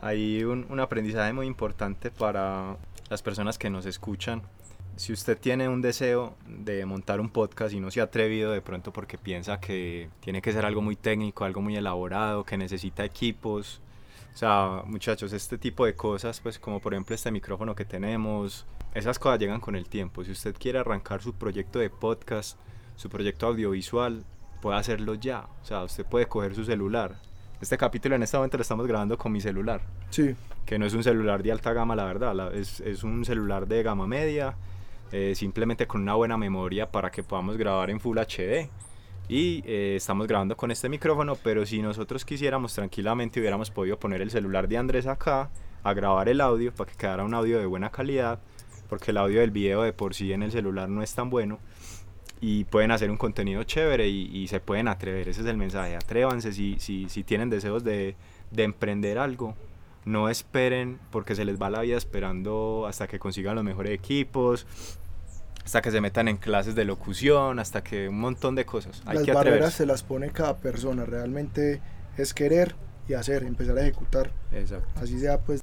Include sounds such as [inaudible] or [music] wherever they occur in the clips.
hay un, un aprendizaje muy importante para las personas que nos escuchan. Si usted tiene un deseo de montar un podcast y no se ha atrevido de pronto porque piensa que tiene que ser algo muy técnico, algo muy elaborado, que necesita equipos, o sea, muchachos, este tipo de cosas, pues como por ejemplo este micrófono que tenemos, esas cosas llegan con el tiempo. Si usted quiere arrancar su proyecto de podcast, su proyecto audiovisual, puede hacerlo ya. O sea, usted puede coger su celular. Este capítulo en este momento lo estamos grabando con mi celular. Sí. Que no es un celular de alta gama, la verdad. es, es un celular de gama media. Eh, simplemente con una buena memoria para que podamos grabar en Full HD y eh, estamos grabando con este micrófono, pero si nosotros quisiéramos tranquilamente hubiéramos podido poner el celular de Andrés acá a grabar el audio para que quedara un audio de buena calidad, porque el audio del video de por sí en el celular no es tan bueno y pueden hacer un contenido chévere y, se pueden atrever, ese es el mensaje, atrévanse si, si, si tienen deseos de, de emprender algo, no esperen porque se les va la vida esperando hasta que consigan los mejores equipos, hasta que se metan en clases de locución, hasta que un montón de cosas. Hay las barreras se las pone cada persona, realmente es querer y hacer, empezar a ejecutar. Exacto. Así sea pues.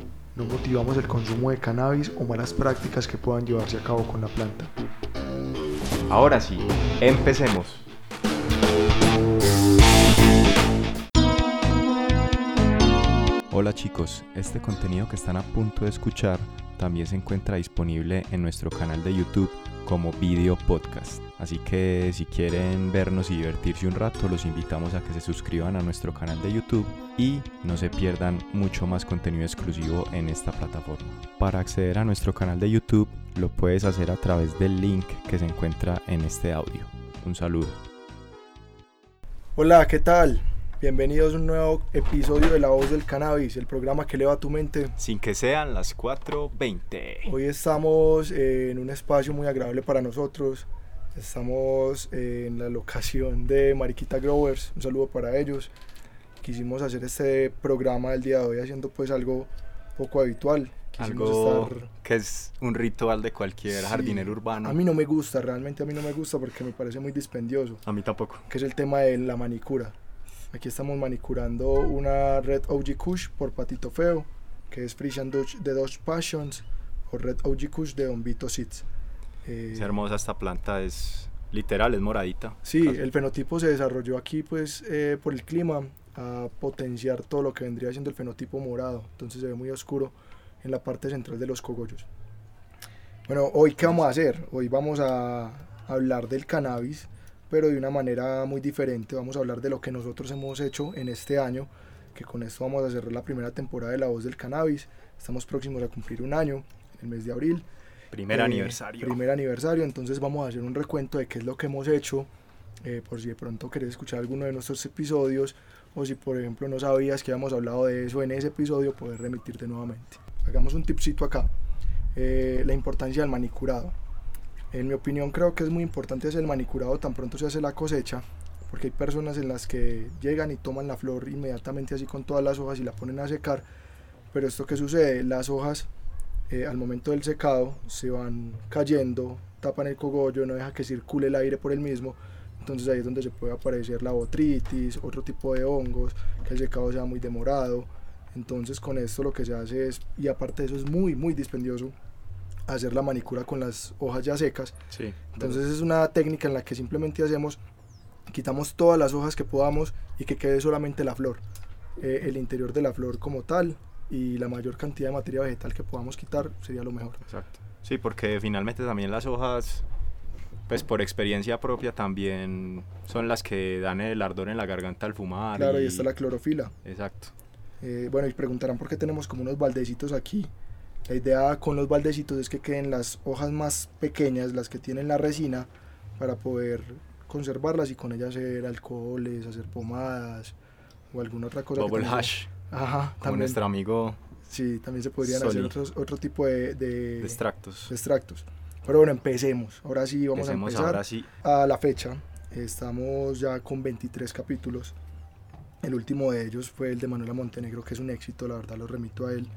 No motivamos el consumo de cannabis o malas prácticas que puedan llevarse a cabo con la planta. Ahora sí, empecemos. Hola chicos, este contenido que están a punto de escuchar también se encuentra disponible en nuestro canal de YouTube como video podcast. Así que si quieren vernos y divertirse un rato, los invitamos a que se suscriban a nuestro canal de YouTube y no se pierdan mucho más contenido exclusivo en esta plataforma. Para acceder a nuestro canal de YouTube, lo puedes hacer a través del link que se encuentra en este audio. Un saludo. Hola, ¿qué tal? Bienvenidos a un nuevo episodio de La Voz del Cannabis, el programa que eleva tu mente. Sin que sean las 4.20. Hoy estamos en un espacio muy agradable para nosotros. Estamos en la locación de Mariquita Growers. Un saludo para ellos. Quisimos hacer este programa del día de hoy haciendo pues algo poco habitual. algo que es un ritual de cualquier jardinero urbano. A mí no me gusta, realmente a mí no me gusta porque me parece muy dispendioso. A mí tampoco. Que es el tema de la manicura. Aquí estamos manicurando una Red OG Kush por Patito Feo, que es Frisian Dutch de Dodge Passions, o Red OG Kush de Bombito Seeds. es hermosa esta planta, es literal, es moradita. Sí, el fenotipo se desarrolló aquí pues eh, por el clima a potenciar todo lo que vendría siendo el fenotipo morado, entonces se ve muy oscuro en la parte central de los cogollos. Bueno, hoy qué vamos a hacer? Hoy vamos a hablar del cannabis, pero de una manera muy diferente. Vamos a hablar de lo que nosotros hemos hecho en este año, que con esto vamos a cerrar la primera temporada de La Voz del Cannabis. Estamos próximos a cumplir un año, en el mes de abril. Primer eh, aniversario. Primer aniversario, entonces vamos a hacer un recuento de qué es lo que hemos hecho, eh, por si de pronto querés escuchar alguno de nuestros episodios, o si por ejemplo no sabías que habíamos hablado de eso en ese episodio, puedes remitirte nuevamente. Hagamos un tipcito acá. Eh, la importancia del manicurado. En mi opinión creo que es muy importante hacer el manicurado tan pronto se hace la cosecha, porque hay personas en las que llegan y toman la flor inmediatamente así con todas las hojas y la ponen a secar, pero esto que sucede, las hojas eh, al momento del secado se van cayendo, tapan el cogollo, no deja que circule el aire por el mismo, entonces ahí es donde se puede aparecer la botritis, otro tipo de hongos, que el secado sea muy demorado, entonces con esto lo que se hace es, y aparte de eso es muy muy dispendioso, hacer la manicura con las hojas ya secas. Sí, Entonces es una técnica en la que simplemente hacemos, quitamos todas las hojas que podamos y que quede solamente la flor, eh, el interior de la flor como tal y la mayor cantidad de materia vegetal que podamos quitar sería lo mejor. Exacto. Sí, porque finalmente también las hojas, pues por experiencia propia también son las que dan el ardor en la garganta al fumar. Claro, y, está la clorofila. Exacto. Eh, bueno, y preguntarán por qué tenemos como unos baldecitos aquí. La idea con los baldecitos es que queden las hojas más pequeñas, las que tienen la resina, para poder conservarlas y con ellas hacer alcoholes, hacer pomadas o alguna otra cosa. Bubble hash, Ajá, como también, nuestro amigo sí, también se podrían hacer Soli. otros, otro tipo de, de- de extractos. de extractos. Pero bueno, empecemos. Ahora sí vamos Empecemos a empezar. ahora sí. a la fecha estamos ya con 23 capítulos. El último de ellos fue el de Manuela Montenegro, que es un éxito, la verdad lo remito a él.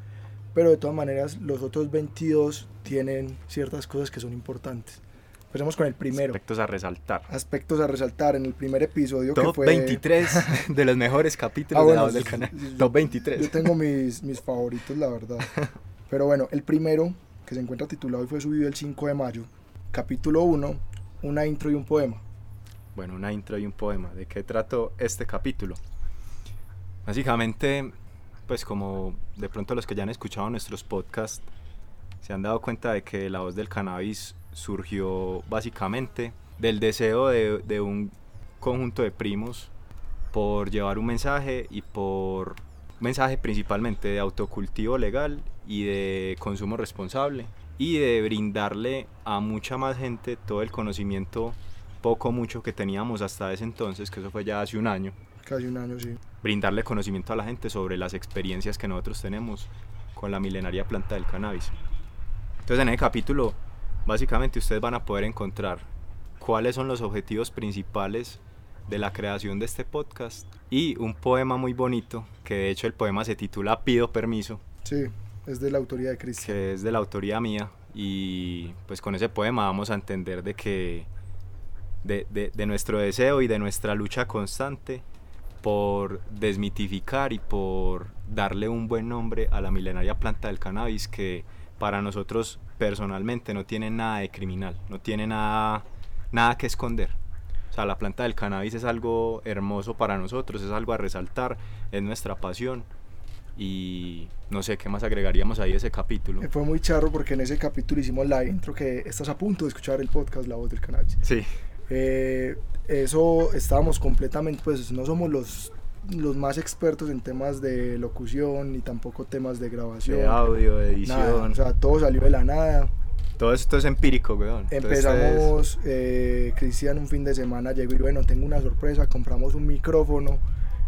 Pero de todas maneras, los otros 22 tienen ciertas cosas que son importantes. Empecemos con el primero. Aspectos a resaltar. Aspectos a resaltar en el primer episodio que Top fue... 23 [laughs] de los mejores capítulos Ah, de bueno, la voz del canal. sí. Top Yo 23. tengo mis, mis favoritos, la verdad. [laughs] Pero bueno, el primero, que se encuentra titulado y fue subido el 5 de mayo. Capítulo 1, una intro y un poema. Bueno, una intro y un poema. ¿De qué trato este capítulo? Básicamente, pues como de pronto los que ya han escuchado nuestros podcasts se han dado cuenta de que la voz del cannabis surgió básicamente del deseo de, un conjunto de primos por llevar un mensaje y por mensaje principalmente de autocultivo legal y de consumo responsable y de brindarle a mucha más gente todo el conocimiento poco mucho que teníamos hasta ese entonces, que eso fue ya hace un año, Casi un año, sí. brindarle conocimiento a la gente sobre las experiencias que nosotros tenemos con la milenaria planta del cannabis. Entonces en el capítulo básicamente ustedes van a poder encontrar cuáles son los objetivos principales de la creación de este podcast y un poema muy bonito, que de hecho el poema se titula Pido permiso, Sí, es de la autoría de Cristian. que es de la autoría mía y pues con ese poema vamos a entender de que de, de- de nuestro deseo y de nuestra lucha constante por desmitificar y por darle un buen nombre a la milenaria planta del cannabis que para nosotros personalmente no tiene nada de criminal, no tiene nada, nada que esconder. O sea, la planta del cannabis es algo hermoso para nosotros, es algo a resaltar, es nuestra pasión y no sé qué más agregaríamos ahí a ese capítulo. Fue muy charro porque en ese capítulo hicimos la intro que estás a punto de escuchar el podcast La Voz del Cannabis. Sí, Eh, eso estábamos completamente, pues no somos los, los más expertos en temas de locución ni tampoco temas de grabación. de audio, de edición, nada, o sea, todo salió de la nada. todo esto es empírico, weón. Empezamos, eh, Cristian un fin de semana llegó y bueno, tengo una sorpresa, compramos un micrófono,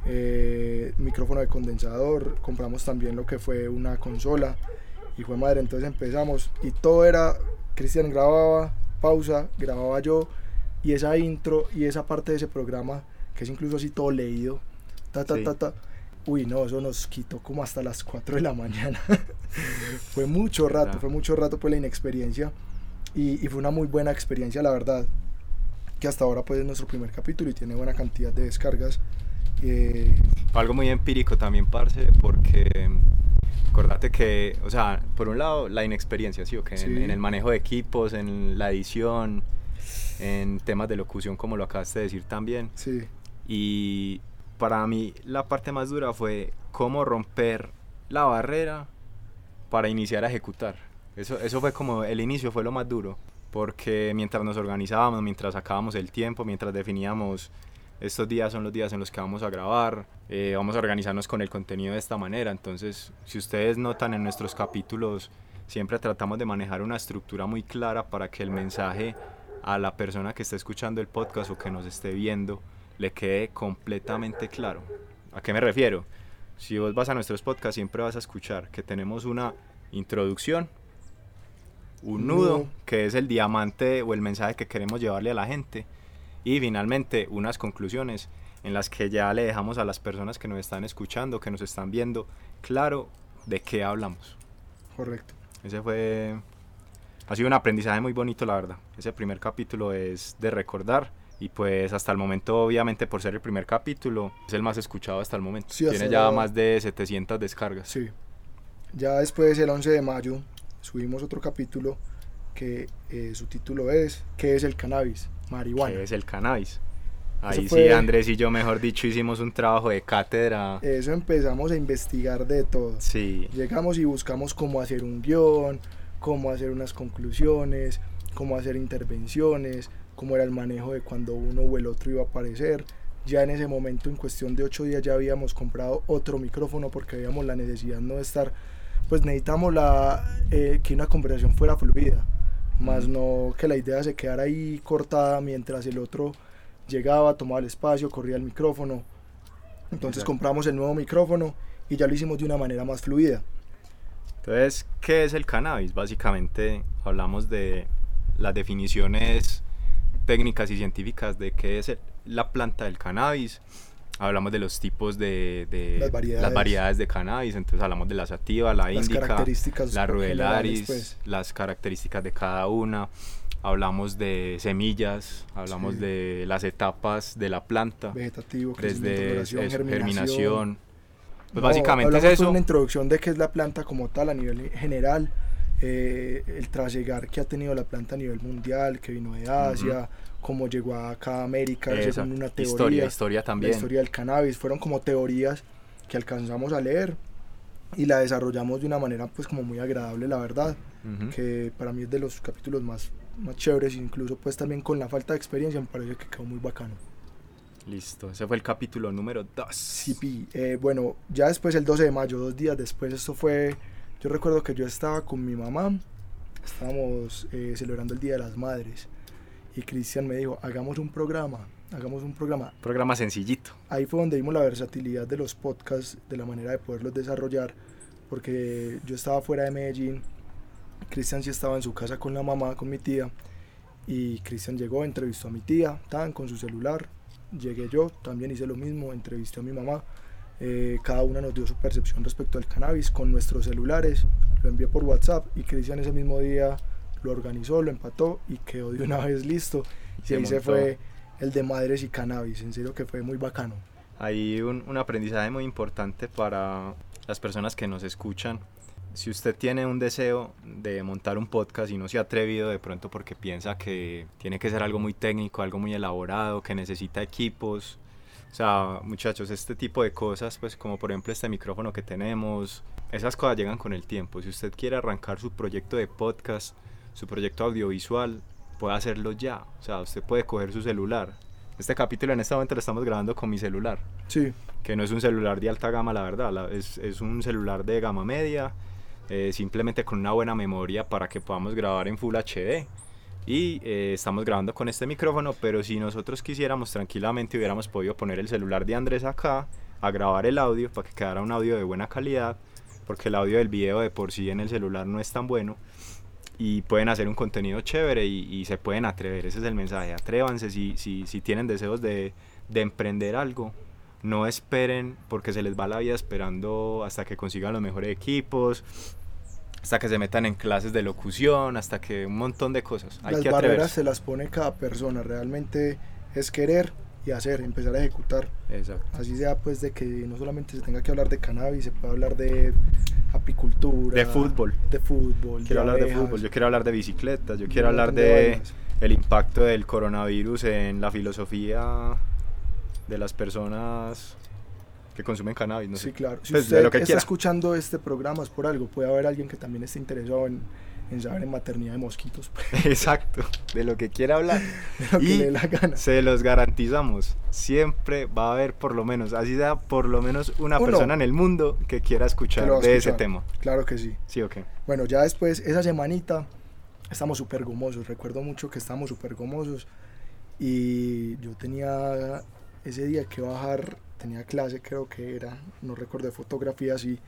eh, micrófono de condensador, compramos también lo que fue una consola y fue madre, entonces empezamos y todo era, Cristian grababa, pausa, grababa yo y esa intro y esa parte de ese programa que es incluso así todo leído, ta ta Sí. ta ta. Uy, no, eso nos quitó como hasta las 4 de la mañana. [laughs] fue mucho rato, fue mucho rato por la inexperiencia y, y fue una muy buena experiencia, la verdad. Que hasta ahora pues es nuestro primer capítulo y tiene buena cantidad de descargas. Eh, algo muy empírico también, parce, porque acordate que, o sea, por un lado, la inexperiencia, ¿sí? O que en, Sí. en el manejo de equipos, en la edición, en temas de locución, como lo acabaste de decir también. sí, Y para mí, la parte más dura fue cómo romper la barrera para iniciar a ejecutar. Eso, eso fue como el inicio, fue lo más duro. Porque mientras nos organizábamos, mientras sacábamos el tiempo, mientras definíamos estos días son los días en los que vamos a grabar, eh, vamos a organizarnos con el contenido de esta manera. Entonces, si ustedes notan en nuestros capítulos, siempre tratamos de manejar una estructura muy clara para que el mensaje a la persona que esté escuchando el podcast o que nos esté viendo le quede completamente claro. ¿A qué me refiero? Si vos vas a nuestros podcasts, siempre vas a escuchar que tenemos una introducción, un nudo. que es el diamante o el mensaje que queremos llevarle a la gente, y finalmente unas conclusiones en las que ya le dejamos a las personas que nos están escuchando, que nos están viendo, claro de qué hablamos. correcto. Ese fue. Ha sido un aprendizaje muy bonito, la verdad. Ese primer capítulo es de recordar. Y pues hasta el momento, obviamente, por ser el primer capítulo, es el más escuchado hasta el momento. Sí, Tiene ya ahora- más de 700 descargas. Sí. Ya después, el 11 de mayo, subimos otro capítulo que eh, su título es ¿Qué es el cannabis? Marihuana. Que es el cannabis. Ahí fue- sí, Andrés y yo, mejor dicho, hicimos un trabajo de cátedra. Eso empezamos a investigar de todo. Sí, Llegamos y buscamos cómo hacer un guion, cómo hacer unas conclusiones, cómo hacer intervenciones, cómo era el manejo de cuando uno o el otro iba a aparecer. Ya en ese momento, en cuestión de ocho días, ya habíamos comprado otro micrófono porque habíamos la necesidad no de estar, pues necesitamos la, eh, que una conversación fuera fluida, más no que la idea se quedara ahí cortada mientras el otro llegaba, tomaba el espacio, corría el micrófono. Entonces Exacto. compramos el nuevo micrófono y ya lo hicimos de una manera más fluida. Entonces, ¿qué es el cannabis? Básicamente hablamos de las definiciones técnicas y científicas de qué es el- la planta del cannabis. Hablamos de los tipos de, de- Las variedades. las variedades de cannabis. Entonces hablamos de la sativa, la índica, la rudelaris, pues. las características de cada una. Hablamos de semillas, hablamos Sí. de las etapas de la planta, Vegetativo, desde eso, germinación. germinación. Pues No, básicamente es eso. Una introducción de qué es la planta como tal a nivel general, eh, el trasegar que ha tenido la planta a nivel mundial, que vino de Asia, cómo llegó acá a América, según una teoría. historia, historia también. La historia del cannabis, fueron como teorías que alcanzamos a leer y la desarrollamos de una manera pues como muy agradable, la verdad, Ujú. que para mí es de los capítulos más, más chéveres, incluso pues también con la falta de experiencia me parece que quedó muy bacano. Listo, ese fue el capítulo número 2. CP. Eh, bueno, ya después el 12 de mayo, dos días después, esto fue, yo recuerdo que yo estaba con mi mamá, estábamos eh, celebrando el Día de las Madres y Cristian me dijo, hagamos un programa, hagamos un programa. Programa sencillito. Ahí fue donde vimos la versatilidad de los podcasts, de la manera de poderlos desarrollar, porque yo estaba fuera de Medellín, Cristian sí estaba en su casa con la mamá, con mi tía, y Cristian llegó, entrevistó a mi tía, tan con su celular, llegué yo, también hice lo mismo, entrevisté a mi mamá, eh, cada una nos dio su percepción respecto al cannabis con nuestros celulares, lo envié por WhatsApp y Cristian ese mismo día lo organizó, lo empató y quedó de una [laughs] vez listo. Y ahí se fue el de madres y cannabis, en serio que fue muy bacano. Hay un, un aprendizaje muy importante para las personas que nos escuchan. Si usted tiene un deseo de montar un podcast y no se ha atrevido de pronto porque piensa que tiene que ser algo muy técnico, algo muy elaborado, que necesita equipos. O sea, muchachos, este tipo de cosas, pues como por ejemplo este micrófono que tenemos, esas cosas llegan con el tiempo. Si usted quiere arrancar su proyecto de podcast, su proyecto audiovisual, puede hacerlo ya. O sea, usted puede coger su celular. Este capítulo en este momento lo estamos grabando con mi celular Sí, que no es un celular de alta gama, la verdad, la- es, es un celular de gama media, eh, simplemente con una buena memoria para que podamos grabar en Full HD. Y eh, estamos grabando con este micrófono, pero si nosotros quisiéramos tranquilamente hubiéramos podido poner el celular de Andrés acá a grabar el audio para que quedara un audio de buena calidad, porque el audio del video de por sí en el celular no es tan bueno. Y pueden hacer un contenido chévere y, se pueden atrever, ese es el mensaje, atrévanse si, si, si tienen deseos de, de emprender algo, no esperen porque se les va la vida esperando hasta que consigan los mejores equipos, hasta que se metan en clases de locución, hasta que un montón de cosas. Hay las que barreras se las pone cada persona, realmente es querer y hacer, empezar a ejecutar. Exacto. Así sea pues de que no solamente se tenga que hablar de cannabis, se puede hablar de apicultura, De fútbol. de fútbol, Quiero hablar de abejas, fútbol, yo quiero hablar de bicicletas, yo quiero hablar de de el impacto del coronavirus en la filosofía de las personas que consumen cannabis, no Sí, sé. claro. Si Pues, usted lo que está quiera. escuchando este programa es por algo, puede haber alguien que también esté interesado en, en saber en maternidad de mosquitos, pues, [laughs] Exacto, de lo que quiera hablar. [laughs] de lo que Y le la gana. Se los garantizamos. Siempre va a haber por lo menos, así sea por lo menos una Uno. persona en el mundo que quiera escuchar Que de ese escuchar. tema. Claro que sí. ¿Sí o qué? Bueno, ya después, esa semanita, estamos súper gomosos. Recuerdo mucho que estábamos súper gomosos. Y yo tenía ese día que bajar, tenía clase, creo que era, no recuerdo de fotografías. Y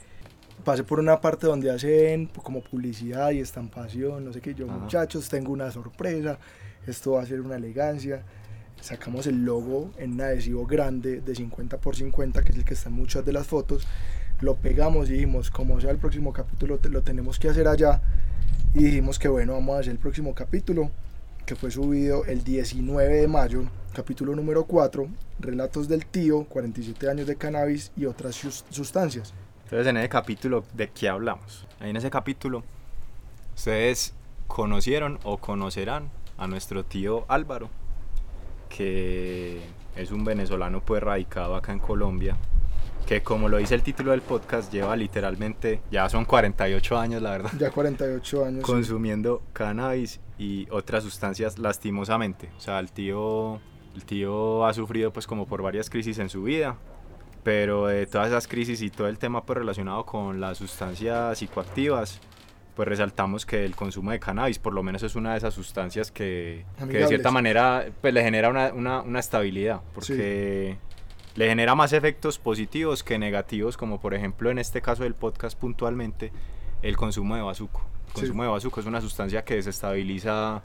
pasé por una parte donde hacen como publicidad y estampación, no sé qué. Yo, Ajá. muchachos, tengo una sorpresa. Esto va a ser una elegancia. Sacamos el logo en un adhesivo grande de 50 por 50, que es el que está en muchas de las fotos lo pegamos y dijimos, como sea el próximo capítulo, lo tenemos que hacer allá. Y dijimos que bueno, vamos a hacer el próximo capítulo, que fue subido el 19 de mayo, capítulo número 4, Relatos del tío, 47 años de cannabis y otras sus- sustancias. Entonces en ese capítulo, ¿de qué hablamos? Ahí en ese capítulo, ustedes conocieron o conocerán a nuestro tío Álvaro, que es un venezolano pues radicado acá en Colombia, que como lo dice el título del podcast, lleva literalmente, ya son 48 años la verdad, Ya 48 años. sí. consumiendo cannabis y otras sustancias lastimosamente. O sea, el tío, el tío ha sufrido pues como por varias crisis en su vida, pero de todas esas crisis y todo el tema pues relacionado con las sustancias psicoactivas, pues resaltamos que el consumo de cannabis por lo menos es una de esas sustancias que, que de cierta manera pues le genera una, una, una estabilidad, porque le genera más efectos positivos que negativos, como por ejemplo en este caso del podcast puntualmente, el consumo de bazuco. El Sí. consumo de bazuco es una sustancia que desestabiliza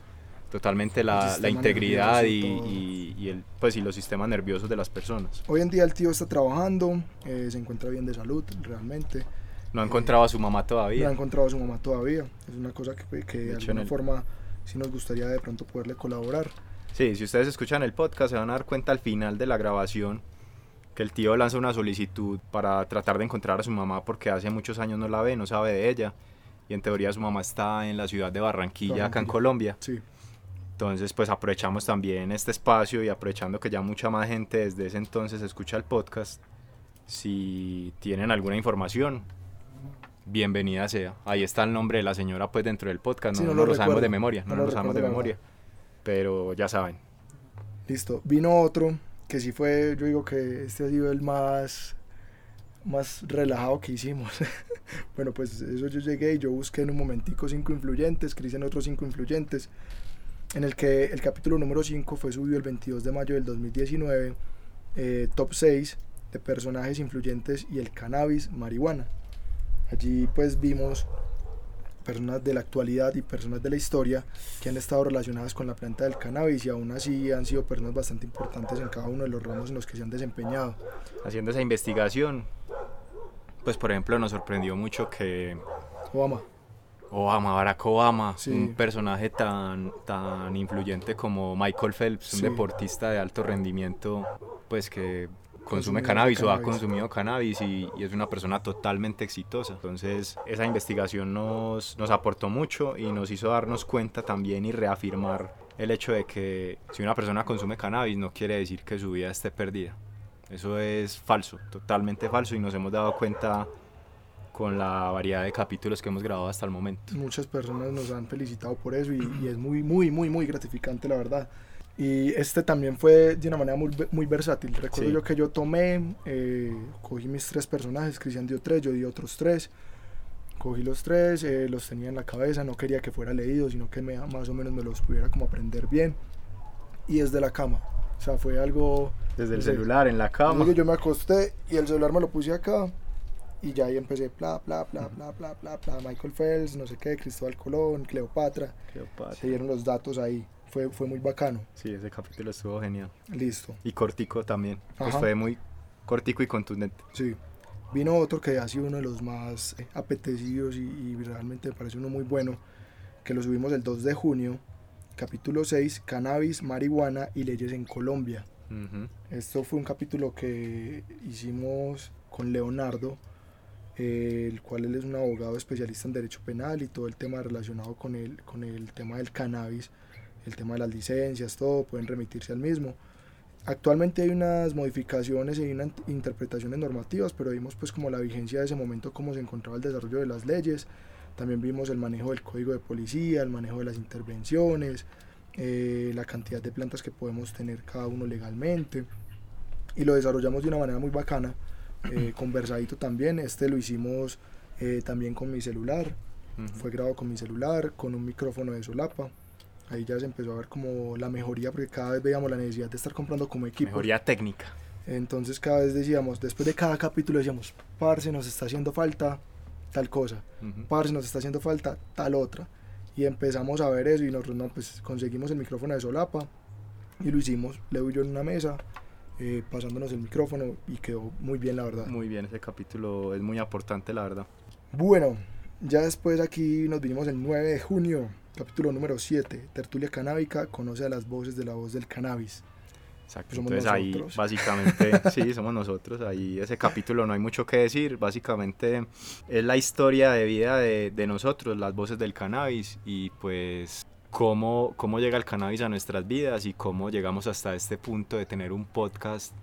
totalmente la, la integridad y, y y- el, pues, y los sistemas nerviosos de las personas. Hoy en día el tío está trabajando, eh, se encuentra bien de salud realmente. No ha encontrado a su mamá No todavía. ha encontrado a su mamá todavía. Es una cosa que, que De de hecho, alguna el- forma sí nos gustaría de pronto poderle colaborar. Sí, si ustedes escuchan el podcast se van a dar cuenta al final de la grabación que el tío lanza una solicitud para tratar de encontrar a su mamá porque hace muchos años no la ve, no sabe de ella. Y en teoría su mamá está en la ciudad de Barranquilla, acá en. Colombia. Sí, Entonces pues aprovechamos también este espacio y aprovechando que ya mucha más gente desde ese entonces escucha el podcast. Si tienen alguna información, bienvenida sea. Ahí está el nombre de la señora pues dentro del podcast. No, Sí, no no lo lo, sabemos de memoria, no no, lo lo sabemos de memoria. Pero ya saben. listo. Vino otro que sí fue, yo digo que este ha sido el más, más relajado que hicimos. [laughs] bueno, pues eso yo llegué y yo busqué en un momentico cinco influyentes, Cristian otros cinco influyentes, en el que el capítulo número 5 fue subido el 22 de mayo del 2019, eh, top 6 de personajes influyentes y el cannabis, marihuana. Allí pues vimos personas de la actualidad y personas de la historia que han estado relacionadas con la planta del cannabis y aún así han sido personas bastante importantes en cada uno de los ramos en los que se han desempeñado. haciendo esa investigación, pues por ejemplo nos sorprendió mucho que Obama, Obama, Barack Obama, Sí. un personaje tan, tan influyente como Michael Phelps, Sí. un deportista de alto rendimiento, pues que consume de cannabis o ha cannabis. consumido cannabis y, y es una persona totalmente exitosa. Entonces esa investigación nos, nos aportó mucho y nos hizo darnos cuenta también y reafirmar el hecho de que si una persona consume cannabis no quiere decir que su vida esté perdida. Eso es falso, totalmente falso y nos hemos dado cuenta con la variedad de capítulos que hemos grabado hasta el momento. muchas personas nos han felicitado por eso y, y es muy, muy, muy, muy gratificante la verdad. Y este también fue de una manera muy, muy versátil. Recuerdo Sí. yo que yo tomé, eh, cogí mis tres personajes, Cristian dio tres, yo di otros tres. Cogí los tres, eh, los tenía en la cabeza, no quería que fuera leído, sino que me, más o menos me los pudiera como aprender bien. Y desde la cama. O sea, fue algo... Desde el no sé, celular, en la cama. Yo me acosté y el celular me lo puse acá y ya ahí empecé, bla, bla, bla, bla, bla, bla, bla, Michael Phelps, no sé qué, Cristóbal Colón, Cleopatra, Cleopatra. se dieron los datos ahí, fue, fue muy bacano, Sí, ese capítulo estuvo genial. listo, Y cortico también. Pues fue muy cortico y contundente. sí. Vino otro que ha sido uno de los más eh, apetecidos y, y realmente me parece uno muy bueno, que lo subimos el 2 de junio, capítulo 6, cannabis, marihuana y leyes en Colombia. Ujú. Esto fue un capítulo que hicimos con Leonardo, eh, el cual él es un abogado especialista en derecho penal y todo el tema relacionado con el, con el tema del cannabis, el tema de las licencias, todo, pueden remitirse al mismo. Actualmente hay unas modificaciones y unas interpretaciones normativas, pero vimos pues como la vigencia de ese momento, cómo se encontraba el desarrollo de las leyes. También vimos el manejo del código de policía, el manejo de las intervenciones, eh, la cantidad de plantas que podemos tener cada uno legalmente. Y lo desarrollamos de una manera muy bacana, eh, [clears throat] conversadito también. Este lo hicimos eh, también con mi celular, Ujú. fue grabado con mi celular, con un micrófono de solapa. Ahí ya se empezó a ver como la mejoría, porque cada vez veíamos la necesidad de estar comprando como equipo. Mejoría técnica. Entonces cada vez decíamos, después de cada capítulo decíamos, parce, nos está haciendo falta tal cosa, Ujú. parce, nos está haciendo falta tal otra. Y empezamos a ver eso y nosotros no, pues conseguimos el micrófono de solapa y lo hicimos, Leo y yo en una mesa, eh, pasándonos el micrófono y quedó muy bien la verdad. Muy bien, ese capítulo es muy aportante, la verdad. Bueno, ya después aquí nos vinimos el 9 de junio, capítulo número 7, Tertulia Canábica, conoce a las voces de la voz del cannabis. Exacto. Somos Entonces ahí nosotros. básicamente, [laughs] sí, somos nosotros. Ahí ese capítulo no hay mucho que decir. Básicamente es la historia de vida de, de nosotros, las voces del cannabis y pues cómo, cómo llega el cannabis a nuestras vidas y cómo llegamos hasta este punto de tener un podcast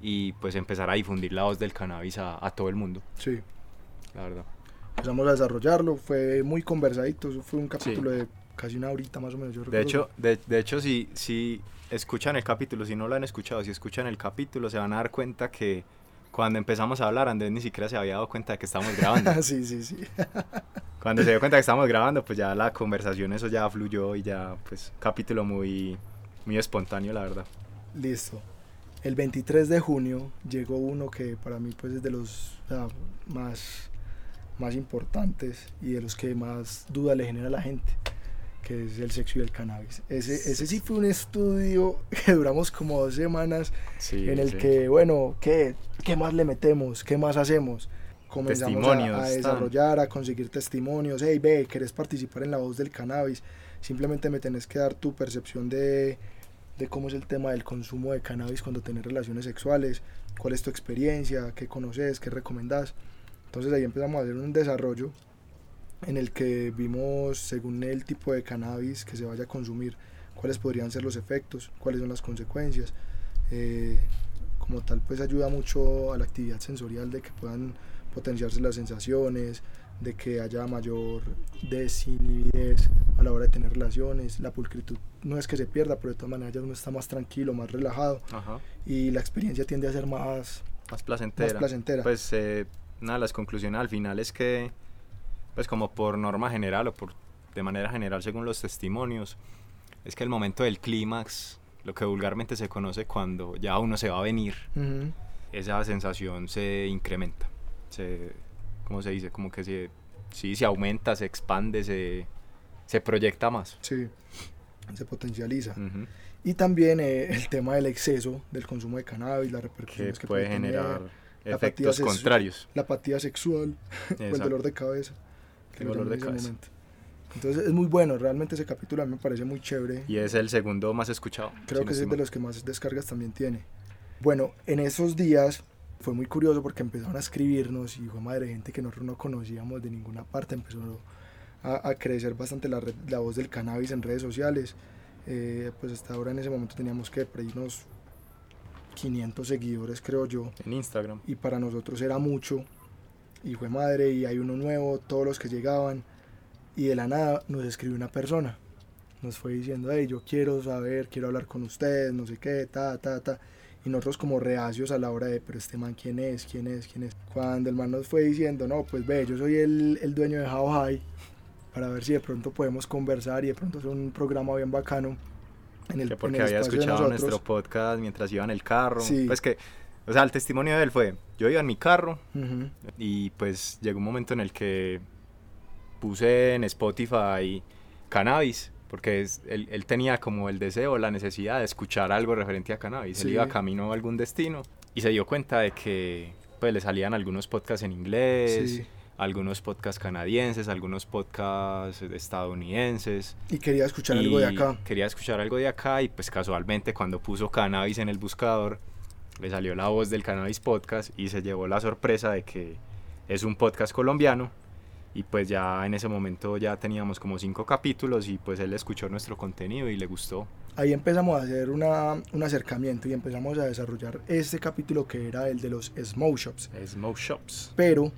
y pues empezar a difundir la voz del cannabis a, a todo el mundo, Sí, la verdad. Empezamos a desarrollarlo, fue muy conversadito, eso fue un capítulo de casi una horita más o menos. Yo De hecho, de, de hecho si, si escuchan el capítulo, si no lo han escuchado, si escuchan el capítulo, se van a dar cuenta que cuando empezamos a hablar, Andrés ni siquiera se había dado cuenta de que estábamos grabando. [laughs] sí, sí, sí. [laughs] Cuando se dio cuenta que estábamos grabando, pues ya la conversación, eso ya fluyó y ya, pues, capítulo muy, muy espontáneo, la verdad. Listo. El 23 de junio llegó uno que para mí pues es de los o sea, más, más importantes y de los que más duda le genera a la gente, que es el sexo y el cannabis. Ese, ese sí fue un estudio [laughs] que duramos como dos semanas Sí, en el sí. que, bueno, ¿qué, ¿qué más le metemos? ¿Qué más hacemos? Comenzamos a- a, desarrollar, a conseguir testimonios. Hey, ve, ¿querés participar en la voz del cannabis? Simplemente me tenés que dar tu percepción de, de cómo es el tema del consumo de cannabis cuando tenés relaciones sexuales, cuál es tu experiencia, qué conoces, qué recomendás. Entonces ahí empezamos a hacer un desarrollo en el que vimos, según el tipo de cannabis que se vaya a consumir, cuáles podrían ser los efectos, cuáles son las consecuencias. Eh, como tal, pues ayuda mucho a la actividad sensorial de que puedan potenciarse las sensaciones, de que haya mayor desinhibidez a la hora de tener relaciones. La pulcritud no es que se pierda, pero de todas maneras ya uno está más tranquilo, más relajado Ajá. y la experiencia tiende a ser más, Más placentera. más placentera. Pues eh, una de las conclusiones al final es que, pues como por norma general o por de manera general según los testimonios, es que el momento del clímax, lo que vulgarmente se conoce cuando ya uno se va a venir, esa sensación se incrementa. Se, ¿Cómo se dice? Como que se, sí, se aumenta, se expande, se, se proyecta más. Sí, se potencializa. Y también eh, el tema del exceso del consumo de cannabis, las repercusiones que, puede tener, generar efectos contrarios. la apatía sexual o [laughs] el dolor de cabeza. que El lo dolor de cabeza. momento. Entonces es muy bueno, realmente ese capítulo a mí me parece muy chévere. Y es el segundo más escuchado. Creo que es de los que más descargas también tiene. Bueno, en esos días fue muy curioso porque empezaron a escribirnos y fue madre gente que nosotros no conocíamos de ninguna parte. Empezó a, a crecer bastante la, red- la voz del cannabis en redes sociales. Eh, pues hasta ahora en ese momento teníamos que unos 500 seguidores, creo yo. En Instagram. Y para nosotros era mucho. Y fue madre y hay uno nuevo, todos los que llegaban. Y de la nada nos escribió una persona. Nos fue diciendo, hey, yo quiero saber, quiero hablar con ustedes, no sé qué, ta, ta, ta. Y nosotros como reacios a la hora de, pero este man, ¿quién es? ¿Quién es? ¿Quién es? Cuando el man nos fue diciendo, no, pues ve, yo soy el, el dueño de How High, para ver si de pronto podemos conversar y de pronto hacer un programa bien bacano. En el, Que en porque el había escuchado nuestro podcast mientras iba en el carro. Sí. Pues que, o sea, el testimonio de él fue, yo iba en mi carro y pues llegó un momento en el que puse en Spotify cannabis, porque es- él, él tenía como el deseo, la necesidad de escuchar algo referente a cannabis. Él iba camino a algún destino y se dio cuenta de que pues le salían algunos podcasts en inglés, Sí. Algunos podcasts canadienses, algunos podcasts estadounidenses. Y quería escuchar algo de y acá. Quería escuchar algo de acá y pues casualmente cuando puso cannabis en el buscador le salió la voz del cannabis podcast y se llevó la sorpresa de que es un podcast colombiano y pues ya en ese momento ya teníamos como cinco capítulos y pues él escuchó nuestro contenido y le gustó. ahí empezamos a hacer una, un acercamiento y empezamos a desarrollar este capítulo que era el de los smoke shops. Smoke Shops. Pero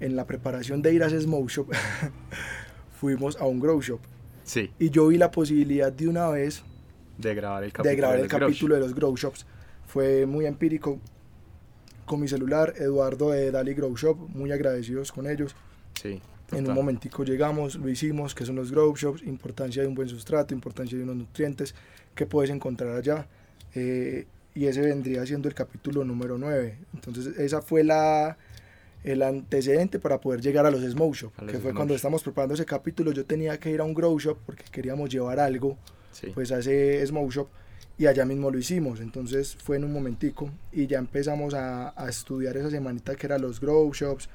en la preparación de ir a ese smoke shop [laughs] fuimos a un grow shop Sí, y yo vi la posibilidad de una vez de grabar el capítulo. de grabar el Grosh. capítulo de los grow shops. Fue muy empírico con mi celular, Eduardo de Dali Grow Shop, muy agradecidos con ellos. Sí. En un total. momentico llegamos, lo hicimos, que son los grow shops, importancia de un buen sustrato, importancia de unos nutrientes que puedes encontrar allá. eh, y ese vendría siendo el capítulo número 9. Entonces esa fue la el antecedente para poder llegar a los smoke shop, A que fue smoke cuando estamos preparando ese capítulo, yo tenía que ir a un grow shop porque queríamos llevar algo Sí. pues a ese smoke shop y allá mismo lo hicimos. Entonces fue en un momentico y ya empezamos a, a estudiar esa semanita que eran los grow shops,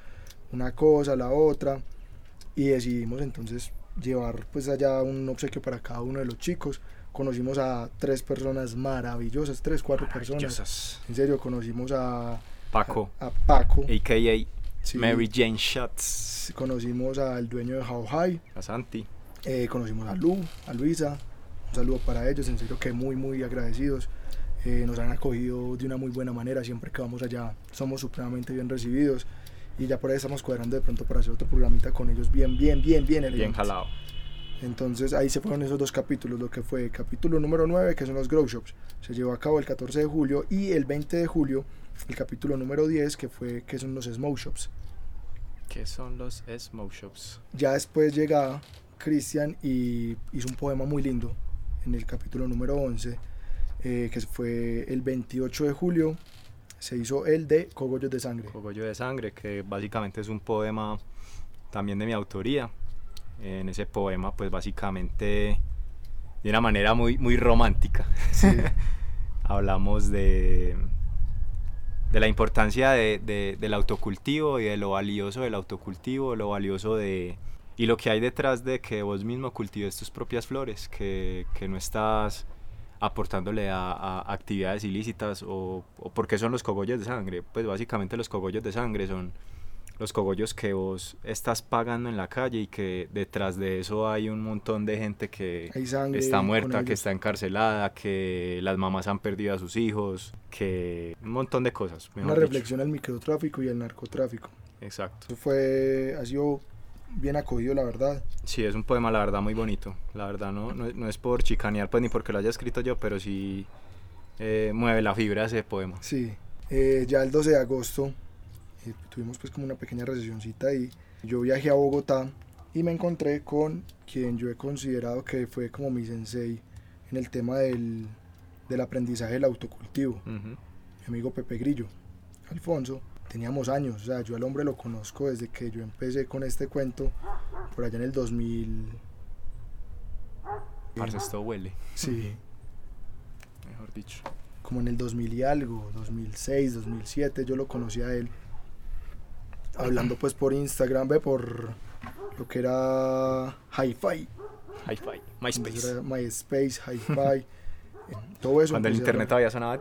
una cosa, la otra y decidimos entonces llevar pues allá un obsequio para cada uno de los chicos. Conocimos a tres personas maravillosas, tres, cuatro personas. En serio, conocimos a, Paco, a, a Paco. a.k.a. sí, Mary Jane Shots. Conocimos al dueño de How High. A Santi. Eh, conocimos a Lu, a Luisa, un saludo para ellos, en serio que muy muy agradecidos. Eh, nos han acogido de una muy buena manera, siempre que vamos allá somos supremamente bien recibidos y ya por ahí estamos cuadrando de pronto para hacer otro programita con ellos bien, bien, bien, bien Bien elegantes. jalado. Entonces ahí se fueron esos dos capítulos, lo que fue capítulo número 9, que son los Grow Shops, se llevó a cabo el 14 de julio y el 20 de julio el capítulo número 10, que fue que son los Smoke Shops. ¿Qué son los smoke shops? Ya después llega Cristian y hizo un poema muy lindo en el capítulo número 11, eh, que fue el 28 de julio, se hizo el de Cogollos de Sangre. Cogollo de Sangre, que básicamente es un poema también de mi autoría. En ese poema, pues básicamente de una manera muy, muy romántica. Sí. [laughs] Hablamos de, de la importancia de- de- del autocultivo y de lo valioso del autocultivo, lo valioso de... Y lo que hay detrás de que vos mismo cultives tus propias flores, que, que no estás aportándole a, a actividades ilícitas o, o por qué son los cogollos de sangre. Pues básicamente los cogollos de sangre son los cogollos que vos estás pagando en la calle y que detrás de eso hay un montón de gente que está muerta, que está encarcelada, que las mamás han perdido a sus hijos, que un montón de cosas. Una dicho. reflexión al microtráfico y al narcotráfico. Exacto. Eso fue, ha sido bien acogido, la verdad. Sí, es un poema, la verdad, muy bonito. La verdad, no, no, no es por chicanear, pues ni porque lo haya escrito yo, pero sí eh, mueve la fibra ese poema. Sí, eh, ya el 12 de agosto tuvimos pues como una pequeña recesióncita ahí. Yo viajé a Bogotá y me encontré con quien yo he considerado que fue como mi sensei en el tema del, del aprendizaje del autocultivo, mi amigo Pepe Grillo, Alfonso. Teníamos años, o sea, yo al hombre lo conozco desde que yo empecé con este cuento por allá en el 2000. Parce, esto huele, Sí, mejor dicho. como en el 2000 y algo, 2006, 2007, yo lo conocí a él. Hablando pues por Instagram, ve, por lo que era Hi-Fi, Hi-Fi, MySpace. MySpace, Hi-Fi, todo eso. Cuando el internet todavía sonaba.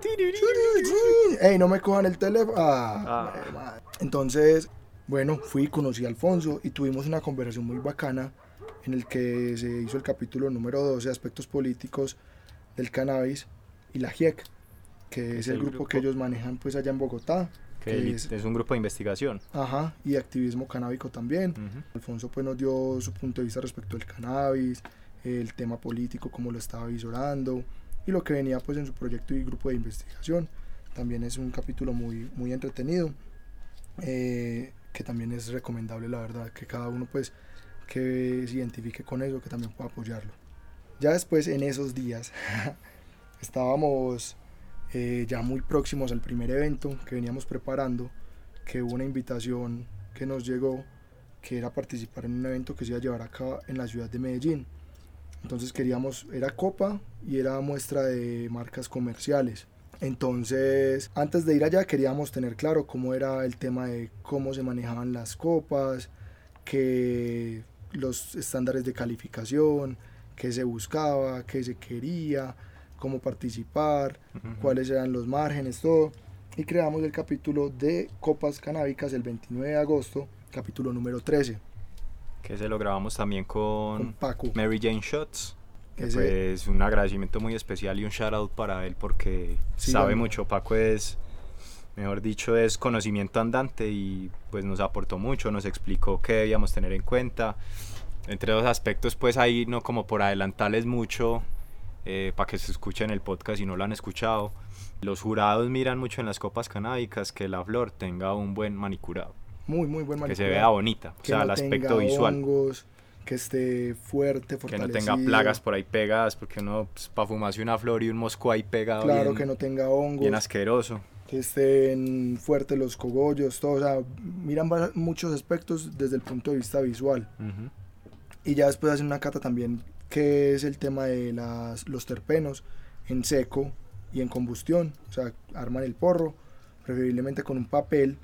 ¡Ey, no me cojan el teléfono! Ah, Ah. Entonces, bueno, fui, conocí a Alfonso y tuvimos una conversación muy bacana en el que se hizo el capítulo número 12, aspectos políticos del cannabis y la GIEC, que es, el grupo, que ellos manejan pues allá en Bogotá. Que es- es un grupo de investigación. Ajá, y activismo canábico también. Ujú. Alfonso pues nos dio su punto de vista respecto al cannabis, el tema político, cómo lo estaba visorando y lo que venía pues en su proyecto y grupo de investigación. También es un capítulo muy, muy entretenido, eh, que también es recomendable la verdad, que cada uno pues que se identifique con eso, que también pueda apoyarlo. Ya después en esos días [laughs] estábamos eh, ya muy próximos al primer evento que veníamos preparando, que hubo una invitación que nos llegó que era participar en un evento que se iba a llevar acá en la ciudad de Medellín. Entonces queríamos, era copa y era muestra de marcas comerciales. Entonces, antes de ir allá queríamos tener claro cómo era el tema de cómo se manejaban las copas, que los estándares de calificación, qué se buscaba, qué se quería, cómo participar, Ujú. cuáles eran los márgenes, todo. Y creamos el capítulo de copas canábicas el 29 de agosto, capítulo número 13, Que se lo grabamos también con con Paco. Mary Jane Shots. Que Ese- pues un agradecimiento muy especial y un shout out para él porque Sí, sabe mucho. Paco es, mejor dicho, es conocimiento andante y pues nos aportó mucho, nos explicó qué debíamos tener en cuenta. Entre dos aspectos, pues ahí no como por adelantarles mucho para que se escuchen el podcast si no lo han escuchado. Los jurados miran mucho en las copas canábicas que la flor tenga un buen manicurado, Muy, muy buen que se manicurado. vea bonita, o sea, no el aspecto tenga visual. hongos, que esté fuerte, Que no tenga plagas por ahí pegadas, porque uno para fumarse una flor y un mosco ahí pegado Claro, bien, que no tenga hongos, bien asqueroso. que estén fuertes los cogollos, todo. O sea, miran muchos aspectos desde el punto de vista visual. Ujú. Y ya después hacen una cata también, que es el tema de las, los terpenos en seco y en combustión. O sea, arman el porro, preferiblemente con un papel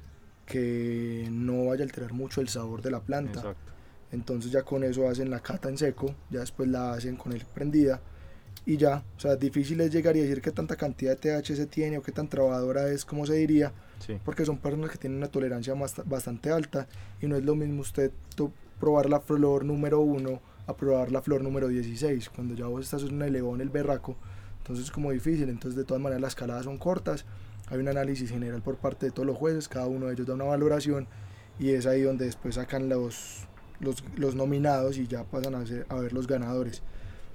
que no vaya a alterar mucho el sabor de la planta. Exacto. Entonces ya con eso hacen la cata en seco, ya después la hacen con el prendida y ya. O sea, difícil es llegar y decir qué tanta cantidad de THC tiene o qué tan trabajadora es, como se diría, Sí. porque son personas que tienen una tolerancia bast- bastante alta y no es lo mismo usted probar la flor número 1 a probar la flor número 16, cuando ya vos estás en un elevón el berraco, entonces es como difícil, entonces de todas maneras las escaladas son cortas, hay un análisis general por parte de todos los jueces, cada uno de ellos da una valoración y es ahí donde después sacan los, los, nominados y ya pasan a, ser- a ver los ganadores.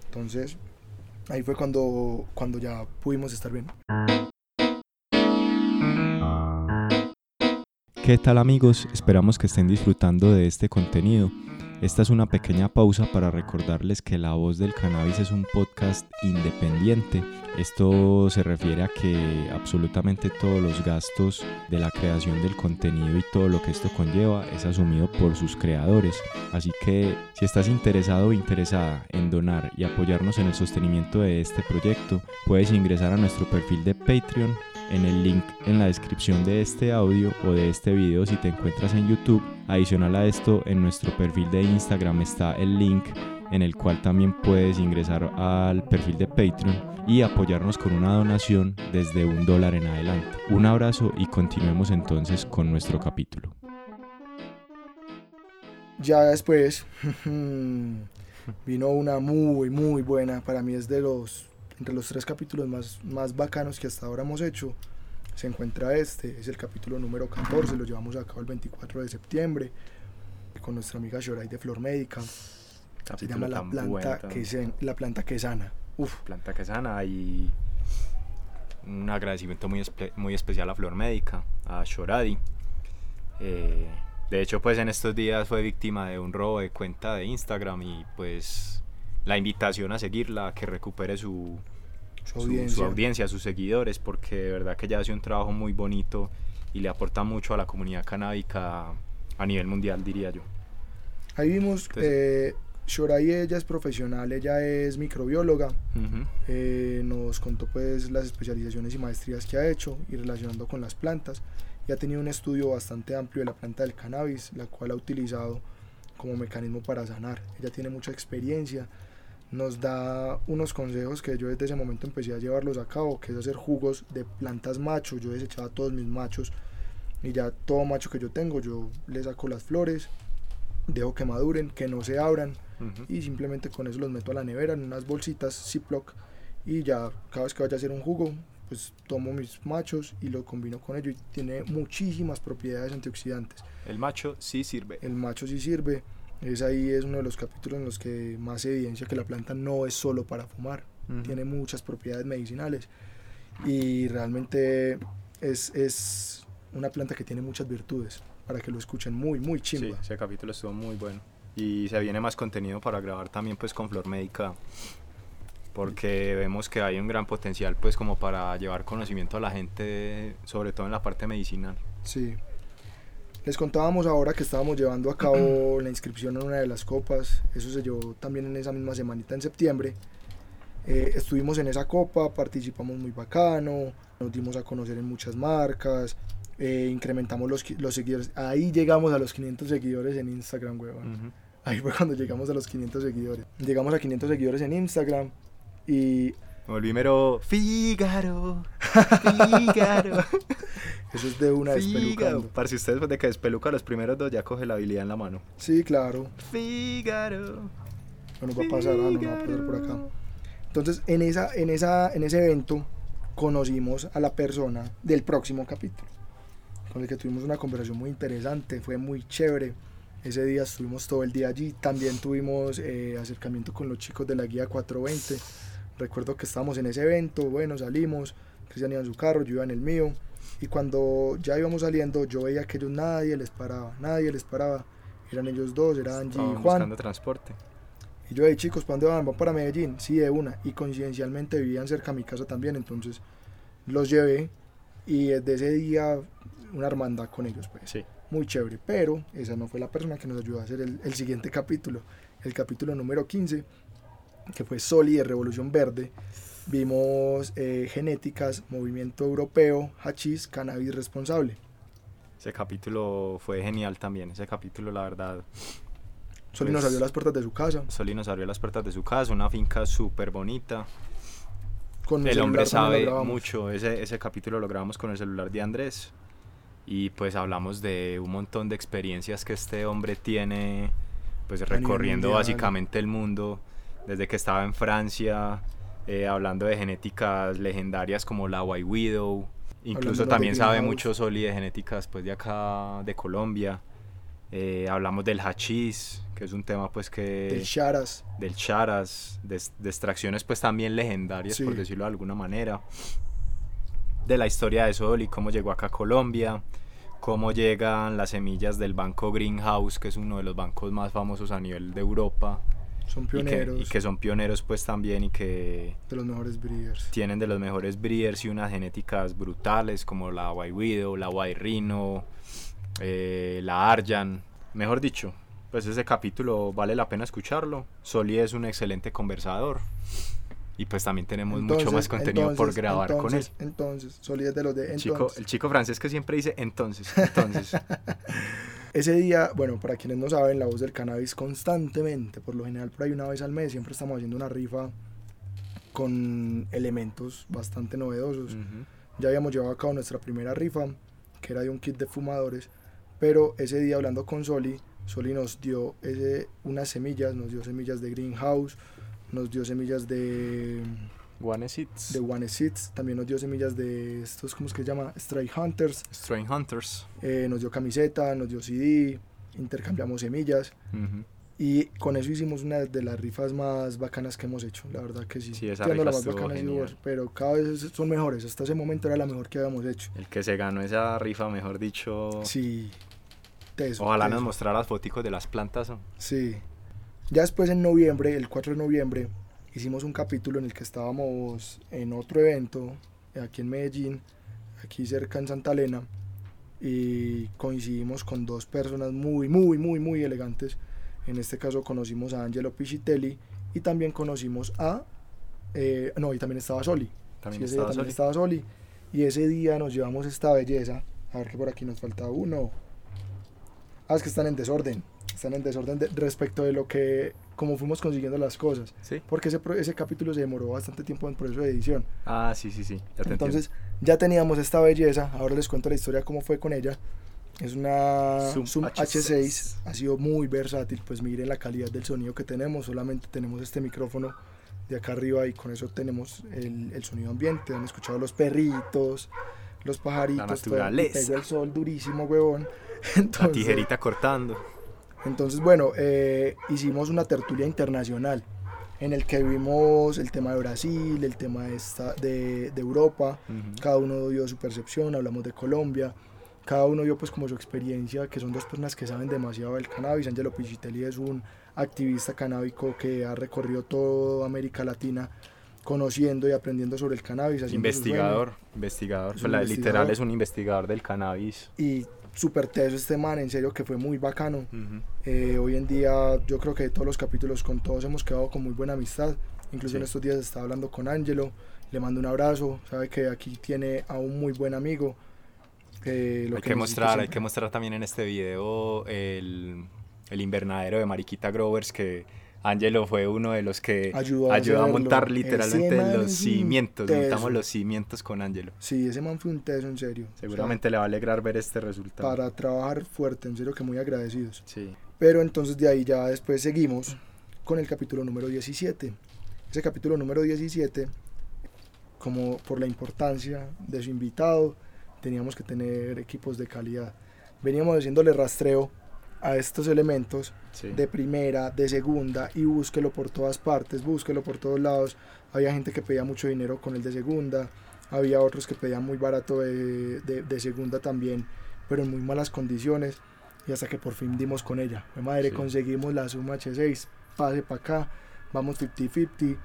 Entonces ahí fue cuando, cuando ya pudimos estar bien. ¿Qué tal amigos? Esperamos que estén disfrutando de este contenido. Esta es una pequeña pausa para recordarles que La Voz del Cannabis es un podcast independiente. Esto se refiere a que absolutamente todos los gastos de la creación del contenido y todo lo que esto conlleva es asumido por sus creadores. Así que si estás interesado o interesada en donar y apoyarnos en el sostenimiento de este proyecto, puedes ingresar a nuestro perfil de Patreon en el link en la descripción de este audio o de este video si te encuentras en YouTube. Adicional a esto, en nuestro perfil de Instagram está el link en el cual también puedes ingresar al perfil de Patreon y apoyarnos con una donación desde un dólar en adelante. Un abrazo y continuemos entonces con nuestro capítulo. Ya después [laughs] vino una muy muy buena, para mí es de los entre los tres capítulos más, más bacanos que hasta ahora hemos hecho, se encuentra este, es el capítulo número 14, lo llevamos a cabo el 24 de septiembre, con nuestra amiga Shorai de Flor Médica. se llama la planta, que la planta que sana. Uf. Planta que sana y un agradecimiento muy, muy especial a Flor Médica, a Shoradi. Eh, de hecho, pues en estos días fue víctima de un robo de cuenta de Instagram y pues la invitación a seguirla, a que recupere su, su, audiencia. sus seguidores, porque de verdad que ella hace un trabajo muy bonito y le aporta mucho a la comunidad canábica a nivel mundial, diría yo. Ahí vimos, eh, Shorai ella es profesional, ella es microbióloga, eh, nos contó pues las especializaciones y maestrías que ha hecho y relacionando con las plantas y ha tenido un estudio bastante amplio de la planta del cannabis, la cual ha utilizado como mecanismo para sanar. Ella tiene mucha experiencia, nos da unos consejos que yo desde ese momento empecé a llevarlos a cabo, que es hacer jugos de plantas macho. Yo desechaba todos mis machos y ya todo macho que yo tengo, yo le saco las flores, dejo que maduren, que no se abran y simplemente con eso los meto a la nevera en unas bolsitas Ziploc y ya cada vez que vaya a hacer un jugo, pues tomo mis machos y lo combino con ello y tiene muchísimas propiedades antioxidantes. El macho sí sirve. El macho sí sirve es ahí es uno de los capítulos en los que más evidencia que la planta no es solo para fumar, tiene muchas propiedades medicinales y realmente es, es, una planta que tiene muchas virtudes para que lo escuchen muy, muy chimba. Sí, ese capítulo estuvo muy bueno y se viene más contenido para grabar también pues con Flor Médica porque vemos que hay un gran potencial pues como para llevar conocimiento a la gente sobre todo en la parte medicinal. Sí, les contábamos ahora que estábamos llevando a cabo [clears throat] la inscripción en una de las copas, eso se llevó también en esa misma semanita en septiembre. Eh, estuvimos en esa copa, participamos muy bacano, nos dimos a conocer en muchas marcas, eh, incrementamos los, los, seguidores. Ahí llegamos a los 500 seguidores en Instagram, weón. Ahí fue cuando llegamos a los 500 seguidores. Llegamos a 500 seguidores en Instagram y volví mero Fígaro. [laughs] Fígaro. Eso es de una despelucando. Para si ustedes de que despeluca los primeros dos ya coge la habilidad en la mano. Sí, claro. Fígaro. Bueno, va a pasar, ah, no, no va a pasar por acá. Entonces, en, esa, en, esa, en ese evento conocimos a la persona del próximo capítulo, con el que tuvimos una conversación muy interesante, fue muy chévere. Ese día estuvimos todo el día allí. También tuvimos eh, acercamiento con los chicos de la guía 420. Recuerdo que estábamos en ese evento, bueno, salimos, Cristian iba en su carro, yo iba en el mío y cuando ya íbamos saliendo, yo veía que ellos nadie les paraba, nadie les paraba. Eran ellos dos, eran Angie y Juan. buscando transporte. Y yo, hey chicos, ¿para dónde van? ¿Van para Medellín? Sí, de una. Y coincidencialmente vivían cerca de mi casa también, entonces los llevé. Y desde ese día, una hermandad con ellos, pues. Sí. Muy chévere. Pero esa no fue la persona que nos ayudó a hacer el, el siguiente capítulo. El capítulo número 15, que fue Soli de Revolución Verde Vimos eh, genéticas, movimiento europeo, hachís, cannabis responsable. Ese capítulo fue genial también, ese capítulo la verdad. Soli nos pues, abrió las puertas de su casa. Soli nos abrió las puertas de su casa, una finca súper bonita. Con el hombre sabe mucho, ese, ese capítulo lo grabamos con el celular de Andrés y pues hablamos de un montón de experiencias que este hombre tiene pues recorriendo básicamente el mundo desde que estaba en Francia eh, hablando de genéticas legendarias como la White Widow. Incluso también sabe mucho Soli de genéticas pues, de acá, de Colombia. Eh, hablamos del hachís, que es un tema pues que... Del charas. Del charas, de, extracciones pues también legendarias, por decirlo de alguna manera. De la historia de Soli, cómo llegó acá a Colombia, cómo llegan las semillas del banco Greenhouse, que es uno de los bancos más famosos a nivel de Europa. Son pioneros. Y que, y que son pioneros pues también y que de los mejores breeders. tienen de los mejores breeders y unas genéticas brutales como la White Widow, la White Rhino, eh, la Arjan. Mejor dicho, pues ese capítulo vale la pena escucharlo. Soli es un excelente conversador. Y pues también tenemos mucho más contenido por entonces, grabar con él. entonces, Entonces, Soli es de los de El entonces. chico, el chico francés que siempre dice entonces, [laughs] entonces. Ese día, bueno, para quienes no saben, la voz del cannabis constantemente, por lo general por ahí una vez al mes, siempre estamos haciendo una rifa con elementos bastante novedosos. Ujú. Ya habíamos llevado a cabo nuestra primera rifa, que era de un kit de fumadores, pero ese día hablando con Soli, Soli nos dio ese, unas semillas, nos dio semillas de Greenhouse, nos dio semillas de, One Seeds. de One Seeds, también nos dio semillas de estos, ¿cómo es que se llama? Stray Hunters, Strain Hunters. eh, nos dio camiseta, nos dio CD, intercambiamos semillas Ujú. y con eso hicimos una de las rifas más bacanas que hemos hecho, la verdad que sí. Sí, esa Tirando la rifa más bacana vos, pero cada vez son mejores, hasta ese momento era la mejor que habíamos hecho. El que se ganó esa rifa, mejor dicho. Sí. Teso, Ojalá nos teso. mostrara las foticos de las plantas. ¿no? Sí. Ya después en noviembre, el 4 de noviembre, hicimos un capítulo en el que estábamos en otro evento, aquí en Medellín, aquí cerca en Santa Elena, y coincidimos con dos personas muy, muy, muy, muy elegantes. En este caso conocimos a Angelo Pichitelli y también conocimos a... eh, no, y también estaba Soli. También Sí, estaba también Soli. estaba Soli. Y ese día nos llevamos esta belleza. A ver que por aquí nos falta uno. Ah, es que están en desorden. Están en desorden de- respecto de lo que, como fuimos consiguiendo las cosas. Sí. Porque ese, ese capítulo se demoró bastante tiempo en proceso de edición. Ah, sí, sí, sí. Ya te Entonces, ya teníamos esta belleza. Ahora les cuento la historia, cómo fue con ella. Es una Zoom Zoom, H6. H6. Ha sido muy versátil. Pues miren la calidad del sonido que tenemos. Solamente tenemos este micrófono de acá arriba y con eso tenemos el, el sonido ambiente. Han escuchado los perritos, los pajaritos. todo, y naturaleza. pega el sol durísimo, huevón. [laughs] La Entonces, tijerita cortando. Entonces, bueno, eh, hicimos una tertulia internacional en el que vimos el tema de Brasil, el tema de, esta- de, de Europa, Ujú. cada uno dio su percepción, hablamos de Colombia, cada uno dio pues como su experiencia, que son dos personas que saben demasiado del cannabis. Angelo Pichitelli es un activista canábico que ha recorrido toda América Latina conociendo y aprendiendo sobre el cannabis. Investigador, investigador. Es Pues investigador. Literal es un investigador del cannabis. Y súper teso este man, en serio que fue muy bacano. Eh, hoy en día yo creo que de todos los capítulos con todos hemos quedado con muy buena amistad. Incluso Sí. en estos días estaba hablando con Angelo, le mando un abrazo, sabe que aquí tiene a un muy buen amigo. eh, lo Hay que que mostrar, hay que mostrar también en este video el, el invernadero de Mariquita Growers que Angelo fue uno de los que Ayudó a ayudó a montar literalmente los cimientos. Montamos los cimientos con Angelo. Sí, ese man fue un teso, en serio. O sea, Seguramente le va a alegrar ver este resultado. para trabajar fuerte, en serio que muy agradecidos. Sí. Pero entonces de ahí ya después seguimos con el capítulo número 17. Ese capítulo número 17, como por la importancia de su invitado, teníamos que tener equipos de calidad. Veníamos haciéndole rastreo a estos elementos sí. de primera, de segunda y búsquelo por todas partes, búsquelo por todos lados. Había gente que pedía mucho dinero con el de segunda, había otros que pedían muy barato de, de- de segunda también, pero en muy malas condiciones. Y hasta que por fin dimos con ella. Fue madre, Sí. conseguimos la Suma H6, pase para acá, vamos 50-50.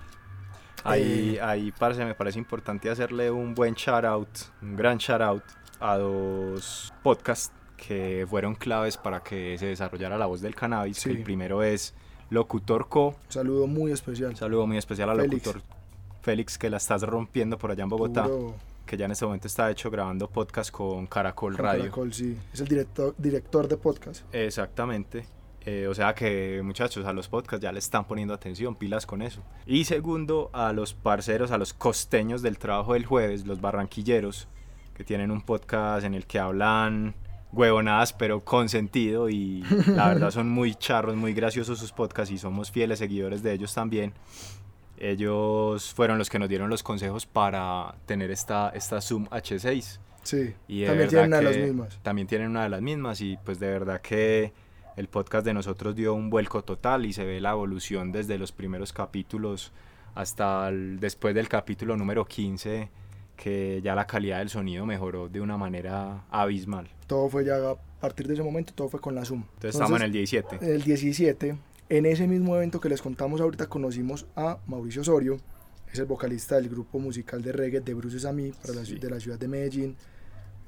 Ahí, Eh, ahí, parce, me parece importante hacerle un buen shout out, un gran shout out a dos podcasts que fueron claves para que se desarrollara la voz del cannabis. Sí. el primero es Locutor Co. Un saludo muy especial. Un saludo muy especial a Félix. Locutor Félix, que la estás rompiendo por allá en Bogotá. Que ya en este momento está hecho grabando podcast con Caracol con Radio. Caracol, sí. Es el director, director de podcast. Exactamente. Eh, o sea que muchachos a los podcasts ya le están poniendo atención, pilas con eso. Y segundo, a los parceros, a los costeños del trabajo del jueves, los barranquilleros, que tienen un podcast en el que hablan huevonadas pero con sentido y la verdad son muy charros, muy graciosos sus podcasts y somos fieles seguidores de ellos también. Ellos fueron los que nos dieron los consejos para tener esta, esta Zoom H6. Sí, Y también tienen una de las mismas. También tienen una de las mismas y pues de verdad que el podcast de nosotros dio un vuelco total y se ve la evolución desde los primeros capítulos hasta el- después del capítulo número 15 que ya la calidad del sonido mejoró de una manera abismal. Todo fue ya a partir de ese momento, todo fue con la Zoom. Entonces, estamos en el 17. El 17, en ese mismo evento que les contamos ahorita, conocimos a Mauricio Osorio, es el vocalista del grupo musical de reggae de Bruces a mí, para la, Sí. de la ciudad de Medellín.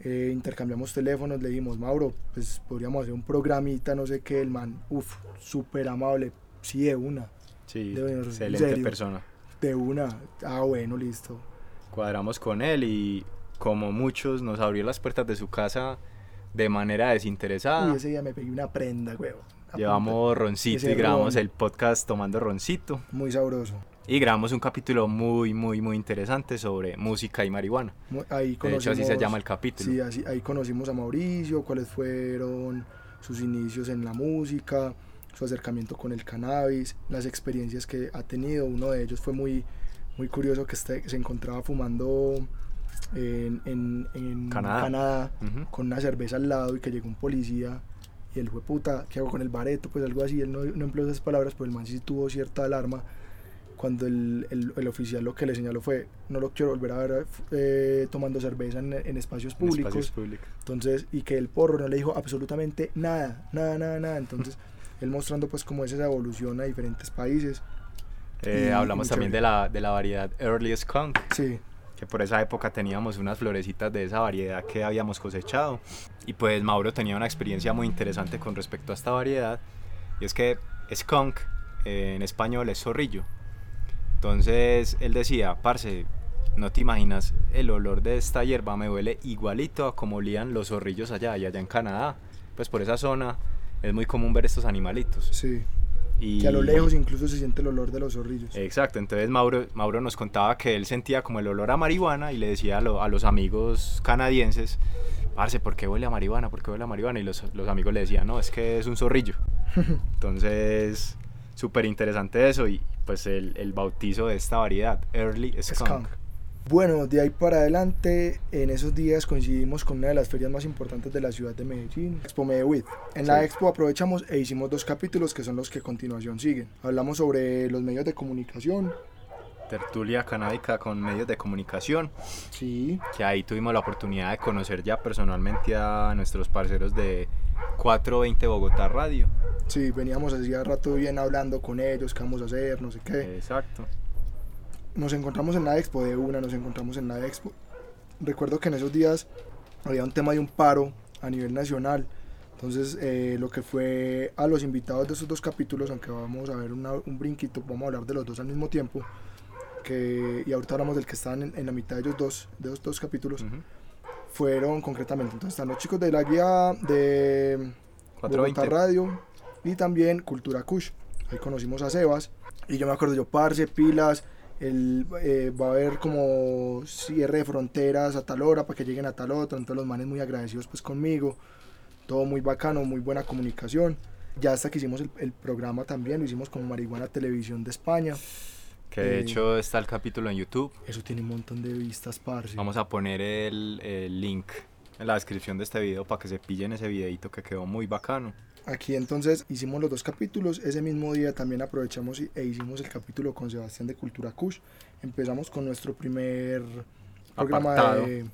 Eh, intercambiamos teléfonos, le dijimos, Mauro, pues podríamos hacer un programita, no sé qué, el man, uff, súper amable, sí, de una, Sí, De verdad, ¿en excelente serio? persona. de una, ah, bueno, listo. Cuadramos con él y como muchos nos abrió las puertas de su casa de manera desinteresada. Y ese día me pegué una prenda, huevo. Llevamos roncito y grabamos ron. el podcast tomando roncito. Muy sabroso. Y grabamos un capítulo muy, muy, muy interesante sobre música y marihuana. Ahí De hecho, así se llama el capítulo. Sí, así, ahí conocimos a Mauricio, cuáles fueron sus inicios en la música, su acercamiento con el cannabis, las experiencias que ha tenido. Uno de ellos fue muy, muy curioso que este- se encontraba fumando en, en- en Canadá. Ujú. con una cerveza al lado y que llegó un policía y él fue puta, ¿qué hago con el bareto? Pues algo así, él no, no empleó esas palabras, pero el man sí tuvo cierta alarma cuando el, el- el oficial lo que le señaló fue, no lo quiero volver a ver eh, tomando cerveza en, en espacios En públicos. espacios públicos. Entonces, y que el porro no le dijo absolutamente nada, nada, nada, nada. Entonces, [laughs] él mostrando pues cómo es esa evolución a diferentes países. Eh, Y- hablamos también de la, de la variedad Early Skunk, Sí, que por esa época teníamos unas florecitas de esa variedad que habíamos cosechado. Y pues Mauro tenía una experiencia muy interesante con respecto a esta variedad. Y es que skunk eh, en español es zorrillo. Entonces él decía, parce, no te imaginas, el olor de esta hierba me huele igualito a como olían los zorrillos allá y allá en Canadá. Pues por esa zona es muy común ver estos animalitos. sí. Y Que a lo lejos incluso se siente el olor de los zorrillos. Exacto, entonces Mauro, Mauro nos contaba que él sentía como el olor a marihuana y le decía a, lo- a los amigos canadienses, parce, ¿por qué huele a marihuana? ¿Por qué huele a marihuana? Y los, los amigos le decían, no, es que es un zorrillo. [laughs] Entonces, súper interesante eso y pues el, el bautizo de esta variedad, Early Skunk. Skunk. Bueno, de ahí para adelante, en esos días coincidimos con una de las ferias más importantes de la ciudad de Medellín, Expo Medewit. En la expo aprovechamos e hicimos dos capítulos que son los que a continuación siguen. Hablamos sobre los medios de comunicación, Tertulia canábica con medios de comunicación, sí, que ahí tuvimos la oportunidad de conocer ya personalmente a nuestros parceros de 420 Bogotá Radio. sí, veníamos hacía rato bien hablando con ellos, qué vamos a hacer, no sé qué. Exacto. Nos encontramos en la expo de una, nos encontramos en la expo. Recuerdo que en esos días había un tema de un paro a nivel nacional. Entonces, eh, lo que fue a los invitados de esos dos capítulos, aunque vamos a ver una- un brinquito, vamos a hablar de los dos al mismo tiempo. Que, y ahorita hablamos del que estaban en, en la mitad de ellos dos, de esos dos capítulos, Ujú. fueron concretamente. Entonces, están los chicos de la guía de Bogotá 420. Radio y también Cultura Kush. Ahí conocimos a Sebas y yo me acuerdo yo, parce, pilas, el, eh, va a haber como cierre de fronteras a tal hora para que lleguen a tal otra, entonces los manes muy agradecidos pues conmigo, todo muy bacano, muy buena comunicación. Ya hasta que hicimos el, el programa también, lo hicimos como Marihuana Televisión de España. Que de Eh, hecho está el capítulo en YouTube. Eso tiene un montón de vistas, parce. Vamos a poner el, el link en la descripción de este video para que se pillen ese videito que quedó muy bacano. Aquí entonces hicimos los dos capítulos. Ese mismo día también aprovechamos e hicimos el capítulo con Sebastián de Cultura Kush. Empezamos con nuestro primer programa de,